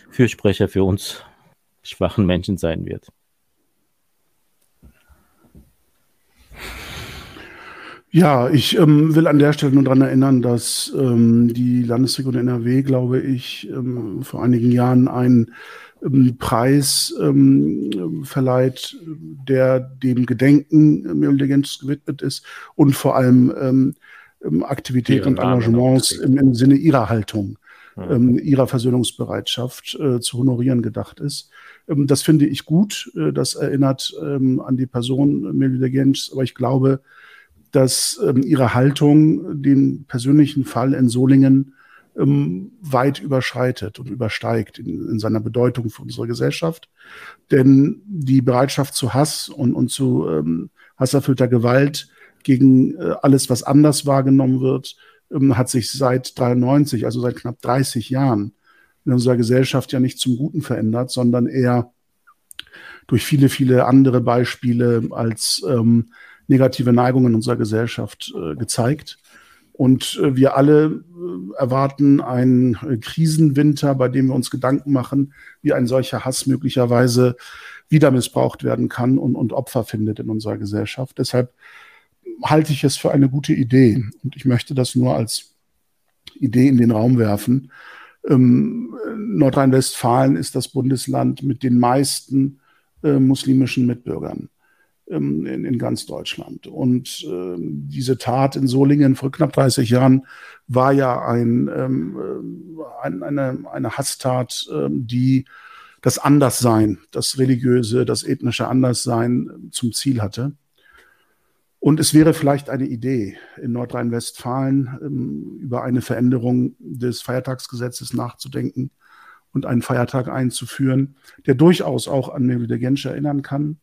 Fürsprecher für uns schwachen Menschen sein wird. Ja, ich ähm, will an der Stelle nur daran erinnern, dass ähm, die Landesregierung NRW, glaube ich, ähm, vor einigen Jahren einen ähm, Preis ähm, verleiht, der dem Gedenken äh, Legends gewidmet ist und vor allem ähm, Aktivitäten und Engagements im, im, Sinne ihrer Haltung, hm. ihrer Versöhnungsbereitschaft äh, zu honorieren gedacht ist. Ähm, das finde ich gut. Äh, das erinnert ähm, an die Person Melida Gensch. Aber ich glaube, dass ähm, ihre Haltung den persönlichen Fall in Solingen ähm, weit überschreitet und übersteigt in, in, seiner Bedeutung für unsere Gesellschaft. Denn die Bereitschaft zu Hass und, und zu ähm, hasserfüllter Gewalt gegen äh, alles, was anders wahrgenommen wird, ähm, hat sich seit 93, also seit knapp 30 Jahren in unserer Gesellschaft ja nicht zum Guten verändert, sondern eher durch viele, viele andere Beispiele als ähm, negative Neigungen unserer Gesellschaft äh, gezeigt. Und äh, wir alle äh, erwarten einen äh, Krisenwinter, bei dem wir uns Gedanken machen, wie ein solcher Hass möglicherweise wieder missbraucht werden kann und, und Opfer findet in unserer Gesellschaft. Deshalb halte ich es für eine gute Idee. Und ich möchte das nur als Idee in den Raum werfen. Ähm, Nordrhein-Westfalen ist das Bundesland mit den meisten äh, muslimischen Mitbürgern ähm, in, in, ganz Deutschland. Und äh, diese Tat in Solingen vor knapp 30 Jahren war ja ein, ähm, äh, ein, eine, eine Hasstat, ähm, die das Anderssein, das religiöse, das ethnische Anderssein zum Ziel hatte. Und es wäre vielleicht eine Idee, in Nordrhein-Westfalen ähm, über eine Veränderung des Feiertagsgesetzes nachzudenken und einen Feiertag einzuführen, der durchaus auch an Mevlüt Gensch erinnern kann,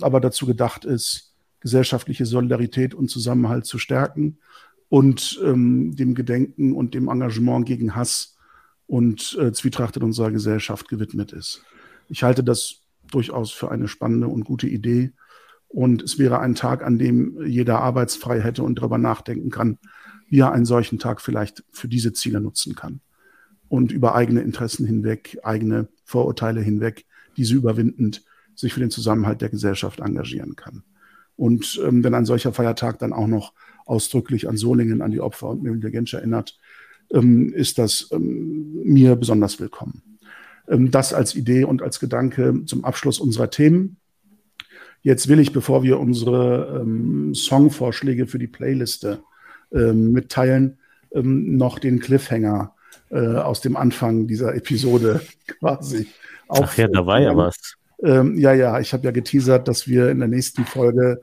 aber dazu gedacht ist, gesellschaftliche Solidarität und Zusammenhalt zu stärken und ähm, dem Gedenken und dem Engagement gegen Hass und äh, Zwietracht in unserer Gesellschaft gewidmet ist. Ich halte das durchaus für eine spannende und gute Idee und es wäre ein Tag, an dem jeder arbeitsfrei hätte und darüber nachdenken kann, wie er einen solchen Tag vielleicht für diese Ziele nutzen kann. Und über eigene Interessen hinweg, eigene Vorurteile hinweg, diese überwindend sich für den Zusammenhalt der Gesellschaft engagieren kann. Und ähm, wenn ein solcher Feiertag dann auch noch ausdrücklich an Solingen, an die Opfer und Mevlüt Gensch erinnert, ähm, ist das ähm, mir besonders willkommen. Ähm, das als Idee und als Gedanke zum Abschluss unserer Themen. Jetzt will ich, bevor wir unsere ähm, Songvorschläge für die Playliste ähm, mitteilen, ähm, noch den Cliffhanger äh, aus dem Anfang dieser Episode <laughs> quasi Ach ja, da war ja was. Ähm, ja, ja, ich habe ja geteasert, dass wir in der nächsten Folge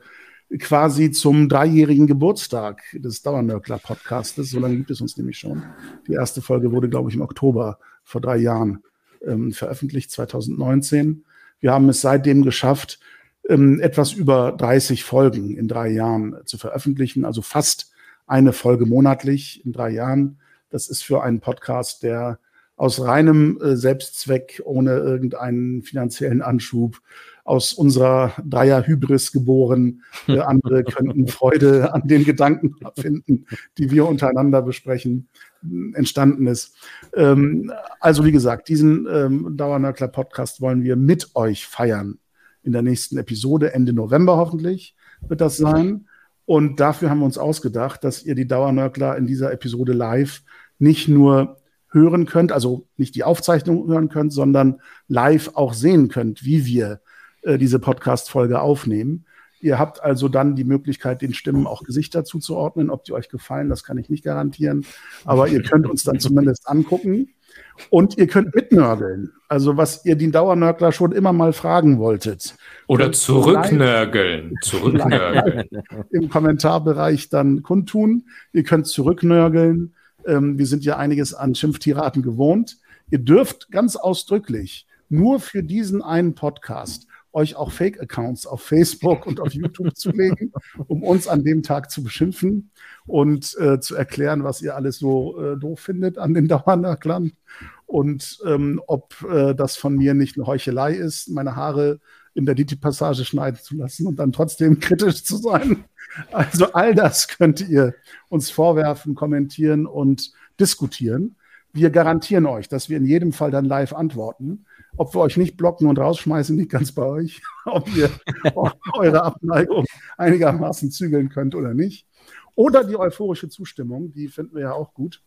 quasi zum dreijährigen Geburtstag des Dauernörkler-Podcastes, so lange gibt es uns nämlich schon. Die erste Folge wurde, glaube ich, im Oktober vor drei Jahren ähm, veröffentlicht, 2019. Wir haben es seitdem geschafft, ähm, etwas über 30 Folgen in drei Jahren zu veröffentlichen, also fast eine Folge monatlich in drei Jahren. Das ist für einen Podcast, der aus reinem äh, Selbstzweck, ohne irgendeinen finanziellen Anschub, aus unserer Dreier-Hybris geboren. Äh, andere könnten <laughs> Freude an den Gedanken finden, die wir untereinander besprechen, entstanden ist. Ähm, also wie gesagt, diesen ähm, Dauernörkler-Podcast wollen wir mit euch feiern in der nächsten Episode, Ende November hoffentlich wird das sein. Und dafür haben wir uns ausgedacht, dass ihr die Dauernörkler in dieser Episode live nicht nur hören könnt, also nicht die Aufzeichnung hören könnt, sondern live auch sehen könnt, wie wir äh, diese Podcast-Folge aufnehmen. Ihr habt also dann die Möglichkeit, den Stimmen auch Gesichter zuzuordnen. Ob die euch gefallen, das kann ich nicht garantieren. Aber ihr könnt uns dann zumindest angucken. Und ihr könnt mitnörgeln. Also was ihr den Dauernörgler schon immer mal fragen wolltet. Oder zurücknörgeln. <laughs> Zurücknörgeln. Im Kommentarbereich dann kundtun. Ihr könnt zurücknörgeln. Ähm, wir sind ja einiges an Schimpftiraten gewohnt. Ihr dürft ganz ausdrücklich nur für diesen einen Podcast euch auch Fake-Accounts auf Facebook und auf YouTube zu legen, um uns an dem Tag zu beschimpfen und äh, zu erklären, was ihr alles so äh, doof findet an den <laughs> Dauernörklern und ähm, ob äh, das von mir nicht eine Heuchelei ist, meine Haare in der DT-Passage schneiden zu lassen und dann trotzdem <laughs> kritisch zu sein. Also all das könnt ihr uns vorwerfen, kommentieren und diskutieren. Wir garantieren euch, dass wir in jedem Fall dann live antworten. Ob wir euch nicht blocken und rausschmeißen, liegt ganz bei euch. <laughs> Ob ihr <laughs> eure Abneigung einigermaßen zügeln könnt oder nicht. Oder die euphorische Zustimmung, die finden wir ja auch gut.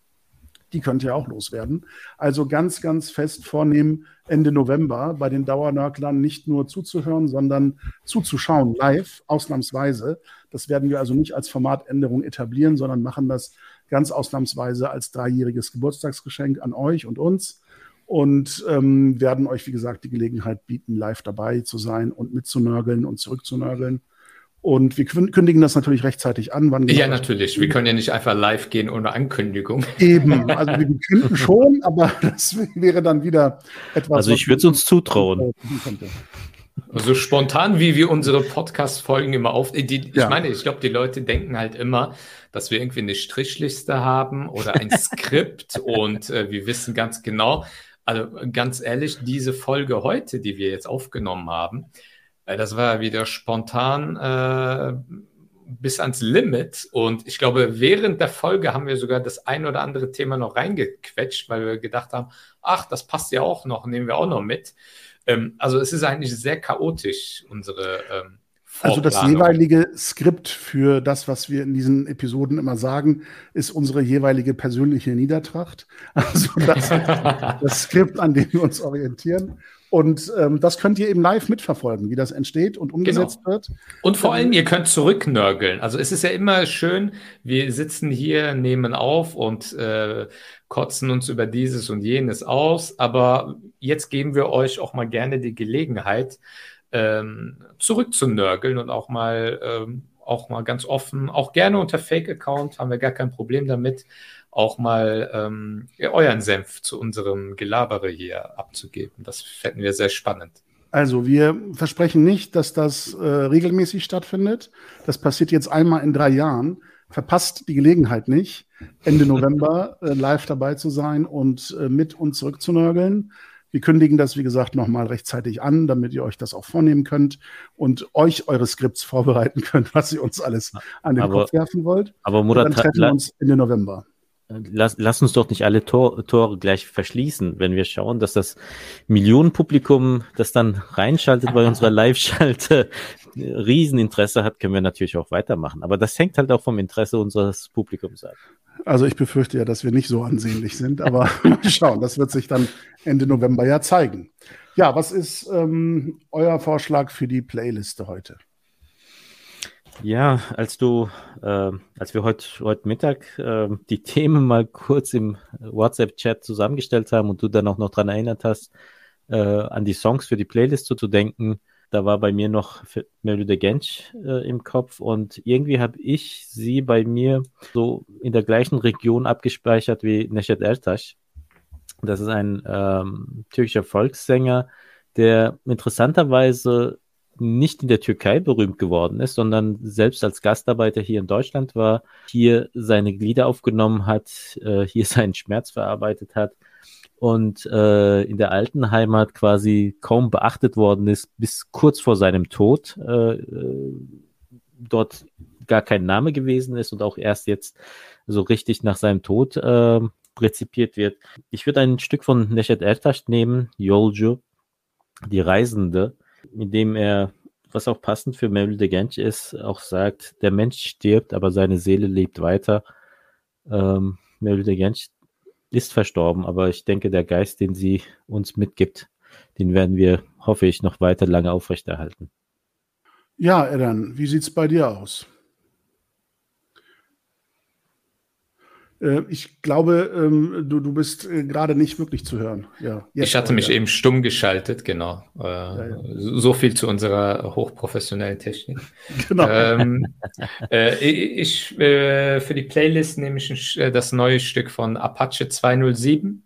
Die könnt ihr auch loswerden. Also ganz, ganz fest vornehmen, Ende November bei den Dauernörklern nicht nur zuzuhören, sondern zuzuschauen, live, ausnahmsweise. Das werden wir also nicht als Formatänderung etablieren, sondern machen das ganz ausnahmsweise als dreijähriges Geburtstagsgeschenk an euch und uns und ähm, werden euch, wie gesagt, die Gelegenheit bieten, live dabei zu sein und mitzunörgeln und zurückzunörgeln. Und wir kündigen das natürlich rechtzeitig an. Wann ja, natürlich. Wir können ja nicht einfach live gehen ohne Ankündigung. Eben. <laughs> Also wir könnten schon, aber <laughs> das wäre dann wieder etwas. Also ich würde es uns zutrauen. So spontan, wie wir unsere Podcast-Folgen immer auf. Die, ich ja. meine, ich glaube, die Leute denken halt immer, dass wir irgendwie eine Strichliste haben oder ein <laughs> Skript und äh, wir wissen ganz genau, also ganz ehrlich, diese Folge heute, die wir jetzt aufgenommen haben, äh, das war wieder spontan äh, bis ans Limit. Und ich glaube, während der Folge haben wir sogar das ein oder andere Thema noch reingequetscht, weil wir gedacht haben, ach, das passt ja auch noch, nehmen wir auch noch mit. Ähm, also es ist eigentlich sehr chaotisch, unsere ähm, also das jeweilige Skript für das, was wir in diesen Episoden immer sagen, ist unsere jeweilige persönliche Niedertracht. <laughs> Also das, das Skript, an dem wir uns orientieren. Und ähm, das könnt ihr eben live mitverfolgen, wie das entsteht und umgesetzt genau. wird. Und vor allem, ihr könnt zurücknörgeln. Also es ist ja immer schön, wir sitzen hier, nehmen auf und äh, kotzen uns über dieses und jenes aus. Aber jetzt geben wir euch auch mal gerne die Gelegenheit, ähm, zurückzunörgeln und auch mal, ähm, auch mal ganz offen, auch gerne unter Fake-Account, haben wir gar kein Problem damit, auch mal ähm, euren Senf zu unserem Gelabere hier abzugeben. Das fänden wir sehr spannend. Also wir versprechen nicht, dass das äh, regelmäßig stattfindet. Das passiert jetzt einmal in drei Jahren. Verpasst die Gelegenheit nicht, Ende November <laughs> äh, live dabei zu sein und äh, mit uns zurückzunörgeln. Wir kündigen das, wie gesagt, nochmal rechtzeitig an, damit ihr euch das auch vornehmen könnt und euch eure Skripts vorbereiten könnt, was ihr uns alles an den aber, Kopf werfen wollt. Aber Murat, dann treffen wir uns Ende November. Lass, lass uns doch nicht alle Tor, Tore gleich verschließen, wenn wir schauen, dass das Millionenpublikum, das dann reinschaltet bei unserer <laughs> Live-Schalte, Rieseninteresse hat, können wir natürlich auch weitermachen. Aber das hängt halt auch vom Interesse unseres Publikums ab. Also ich befürchte ja, dass wir nicht so ansehnlich sind, aber <laughs> mal schauen, das wird sich dann Ende November ja zeigen. Ja, was ist ähm, euer Vorschlag für die Playliste heute? Ja, als du, äh, als wir heute heute Mittag äh, die <laughs> Themen mal kurz im WhatsApp-Chat zusammengestellt haben und du dann auch noch dran erinnert hast, äh, an die Songs für die Playlist zu denken, da war bei mir noch Melody Gensch äh, im Kopf und irgendwie habe ich sie bei mir so in der gleichen Region abgespeichert wie Neshet Ertaş. Das ist ein ähm, türkischer Volkssänger, der interessanterweise nicht in der Türkei berühmt geworden ist, sondern selbst als Gastarbeiter hier in Deutschland war, hier seine Glieder aufgenommen hat, <laughs> äh, hier seinen Schmerz verarbeitet hat und äh, in der alten Heimat quasi kaum beachtet worden ist, bis kurz vor seinem Tod äh, äh, dort gar kein Name gewesen ist und auch erst jetzt so richtig nach seinem Tod äh, rezipiert wird. Ich würde ein Stück von Neshet Ertaş nehmen, Yolcu, die Reisende, in dem er, was auch passend für Mevlüt Genç ist, auch sagt, der Mensch stirbt, aber seine Seele lebt weiter. Ähm, Mevlüt Genç ist verstorben, aber ich denke, der Geist, den sie uns mitgibt, den werden wir, hoffe ich, noch weiter lange aufrechterhalten. Ja, Edan, wie sieht es bei dir aus? Ich glaube, ähm, du, du bist äh, gerade nicht wirklich zu hören. Ja, ich hatte mich ja. eben stumm geschaltet, genau. Äh, ja. So viel zu unserer hochprofessionellen Technik. <laughs> Genau. Ähm, äh, ich, äh, für die Playlist nehme ich das neue Stück von Apache 207.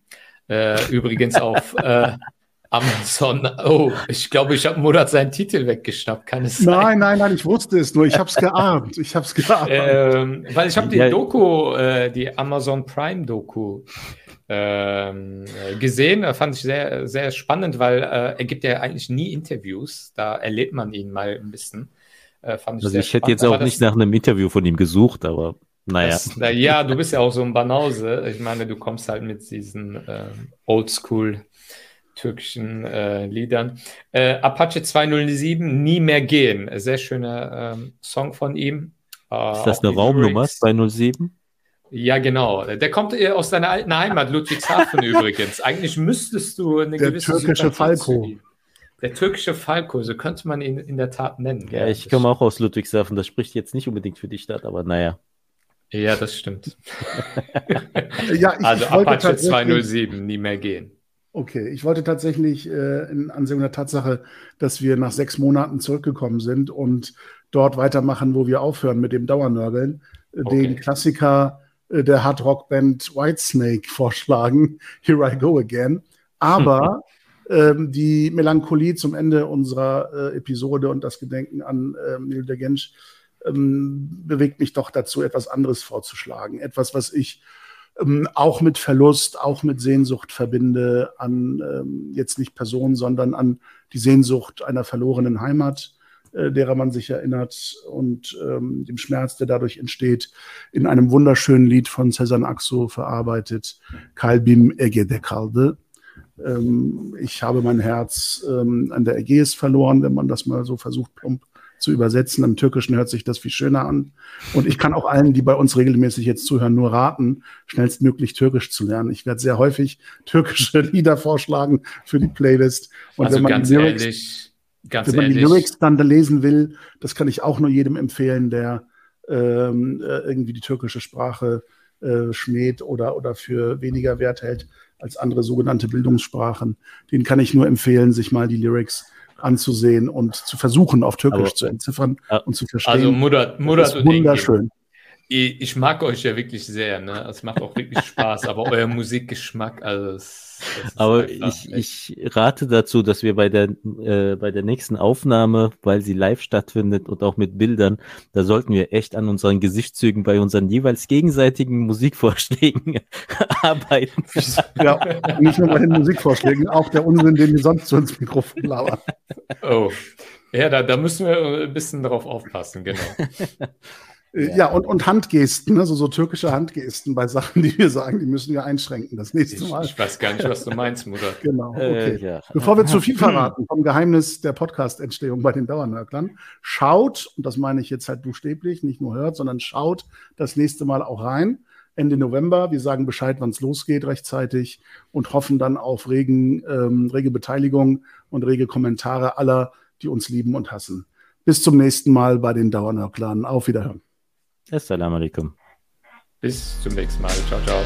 Äh, übrigens auf <laughs> Amazon. Oh, ich glaube, ich habe Murat seinen Titel weggeschnappt. Kann es sein? Nein, nein, nein, ich wusste es nur. Ich habe es geahnt. Ich habe es geahnt. Ähm, weil ich habe die Doku, äh, die Amazon Prime Doku ähm, gesehen. Da fand ich sehr, sehr spannend, weil äh, er gibt ja eigentlich nie Interviews. Da erlebt man ihn mal ein bisschen. Äh, fand ich also ich hätte jetzt auch nicht nach einem Interview von ihm gesucht, aber naja. Das, na, ja, du bist ja auch so ein Banause. Ich meine, du kommst halt mit diesen äh, Oldschool türkischen äh, Liedern. Äh, Apache 207, Nie mehr gehen. Sehr schöner ähm, Song von ihm. Äh, ist das eine Raumnummer, 207? Ja, genau. Der kommt äh, aus deiner alten Heimat, Ludwigshafen <laughs> übrigens. Eigentlich müsstest du eine Der gewisse türkische Falco. Der türkische Falco, so könnte man ihn in der Tat nennen. Ja, ich komme auch aus Ludwigshafen. Das spricht jetzt nicht unbedingt für die Stadt, aber naja. Ja, das stimmt. <laughs> ja, ich, also ich Apache 207, nie mehr gehen. Okay, ich wollte tatsächlich äh, in Ansehung der Tatsache, dass wir nach sechs Monaten zurückgekommen sind und dort weitermachen, wo wir aufhören mit dem Dauernörgeln, äh, okay. den Klassiker äh, der Hard-Rock-Band Whitesnake <laughs> vorschlagen, Here I Go Again. Aber ähm, die Melancholie zum Ende unserer äh, Episode und das Gedenken an äh, Neil de Gensch ähm, bewegt mich doch dazu, etwas anderes vorzuschlagen. Etwas, was ich ähm, auch mit Verlust, auch mit Sehnsucht verbinde, an ähm, jetzt nicht Personen, sondern an die Sehnsucht einer verlorenen Heimat, äh, derer man sich erinnert und ähm, dem Schmerz, der dadurch entsteht, in einem wunderschönen Lied von Cezanne Axo verarbeitet, Kalbim Ege Kalde. Ähm, ich habe mein Herz ähm, an der Ägäis verloren, wenn man das mal so versucht, plump zu übersetzen. Im Türkischen hört sich das viel schöner an. Und ich kann auch allen, die bei uns regelmäßig jetzt zuhören, nur raten, schnellstmöglich Türkisch zu lernen. Ich werde sehr häufig <laughs> türkische Lieder vorschlagen für die Playlist. Und also wenn man ganz Lyrics, ehrlich, ganz wenn man ehrlich. die Lyrics dann lesen will, das kann ich auch nur jedem empfehlen, der ähm, äh, irgendwie die türkische Sprache äh, schmäht oder, oder für weniger wert hält als andere sogenannte Bildungssprachen. Den kann ich nur empfehlen, sich mal die Lyrics anzusehen und zu versuchen, auf Türkisch Aber, zu entziffern ja. und zu verstehen. Also Murat, Murat das ist wunderschön ich mag euch ja wirklich sehr, ne? Es macht auch wirklich Spaß, aber euer Musikgeschmack, also es, Aber ich, ich rate dazu, dass wir bei der äh, bei der nächsten Aufnahme, weil sie live stattfindet und auch mit Bildern, da sollten wir echt an unseren Gesichtszügen bei unseren jeweils gegenseitigen Musikvorschlägen <laughs> arbeiten. Ja, nicht nur bei den Musikvorschlägen, auch der Unsinn, den wir sonst zu uns Mikrofon labern. Oh. Ja, da, da müssen wir ein bisschen drauf aufpassen, genau. <laughs> Äh, ja, ja und, und Handgesten, also so türkische Handgesten bei Sachen, die wir sagen, die müssen wir einschränken das nächste Mal. Ich, ich weiß gar nicht, was du meinst, Mutter. <laughs> genau, okay. Äh, ja. Bevor wir zu viel <clears throat> verraten vom Geheimnis der Podcast-Entstehung bei den Dauernörklern, schaut, und das meine ich jetzt halt buchstäblich, nicht nur hört, sondern schaut das nächste Mal auch rein. Ende November. Wir sagen Bescheid, wann es losgeht rechtzeitig und hoffen dann auf regen, ähm, rege Beteiligung und rege Kommentare aller, die uns lieben und hassen. Bis zum nächsten Mal bei den Dauernörklern. Auf Wiederhören. Assalamu alaikum. Bis zum nächsten Mal. Ciao, ciao.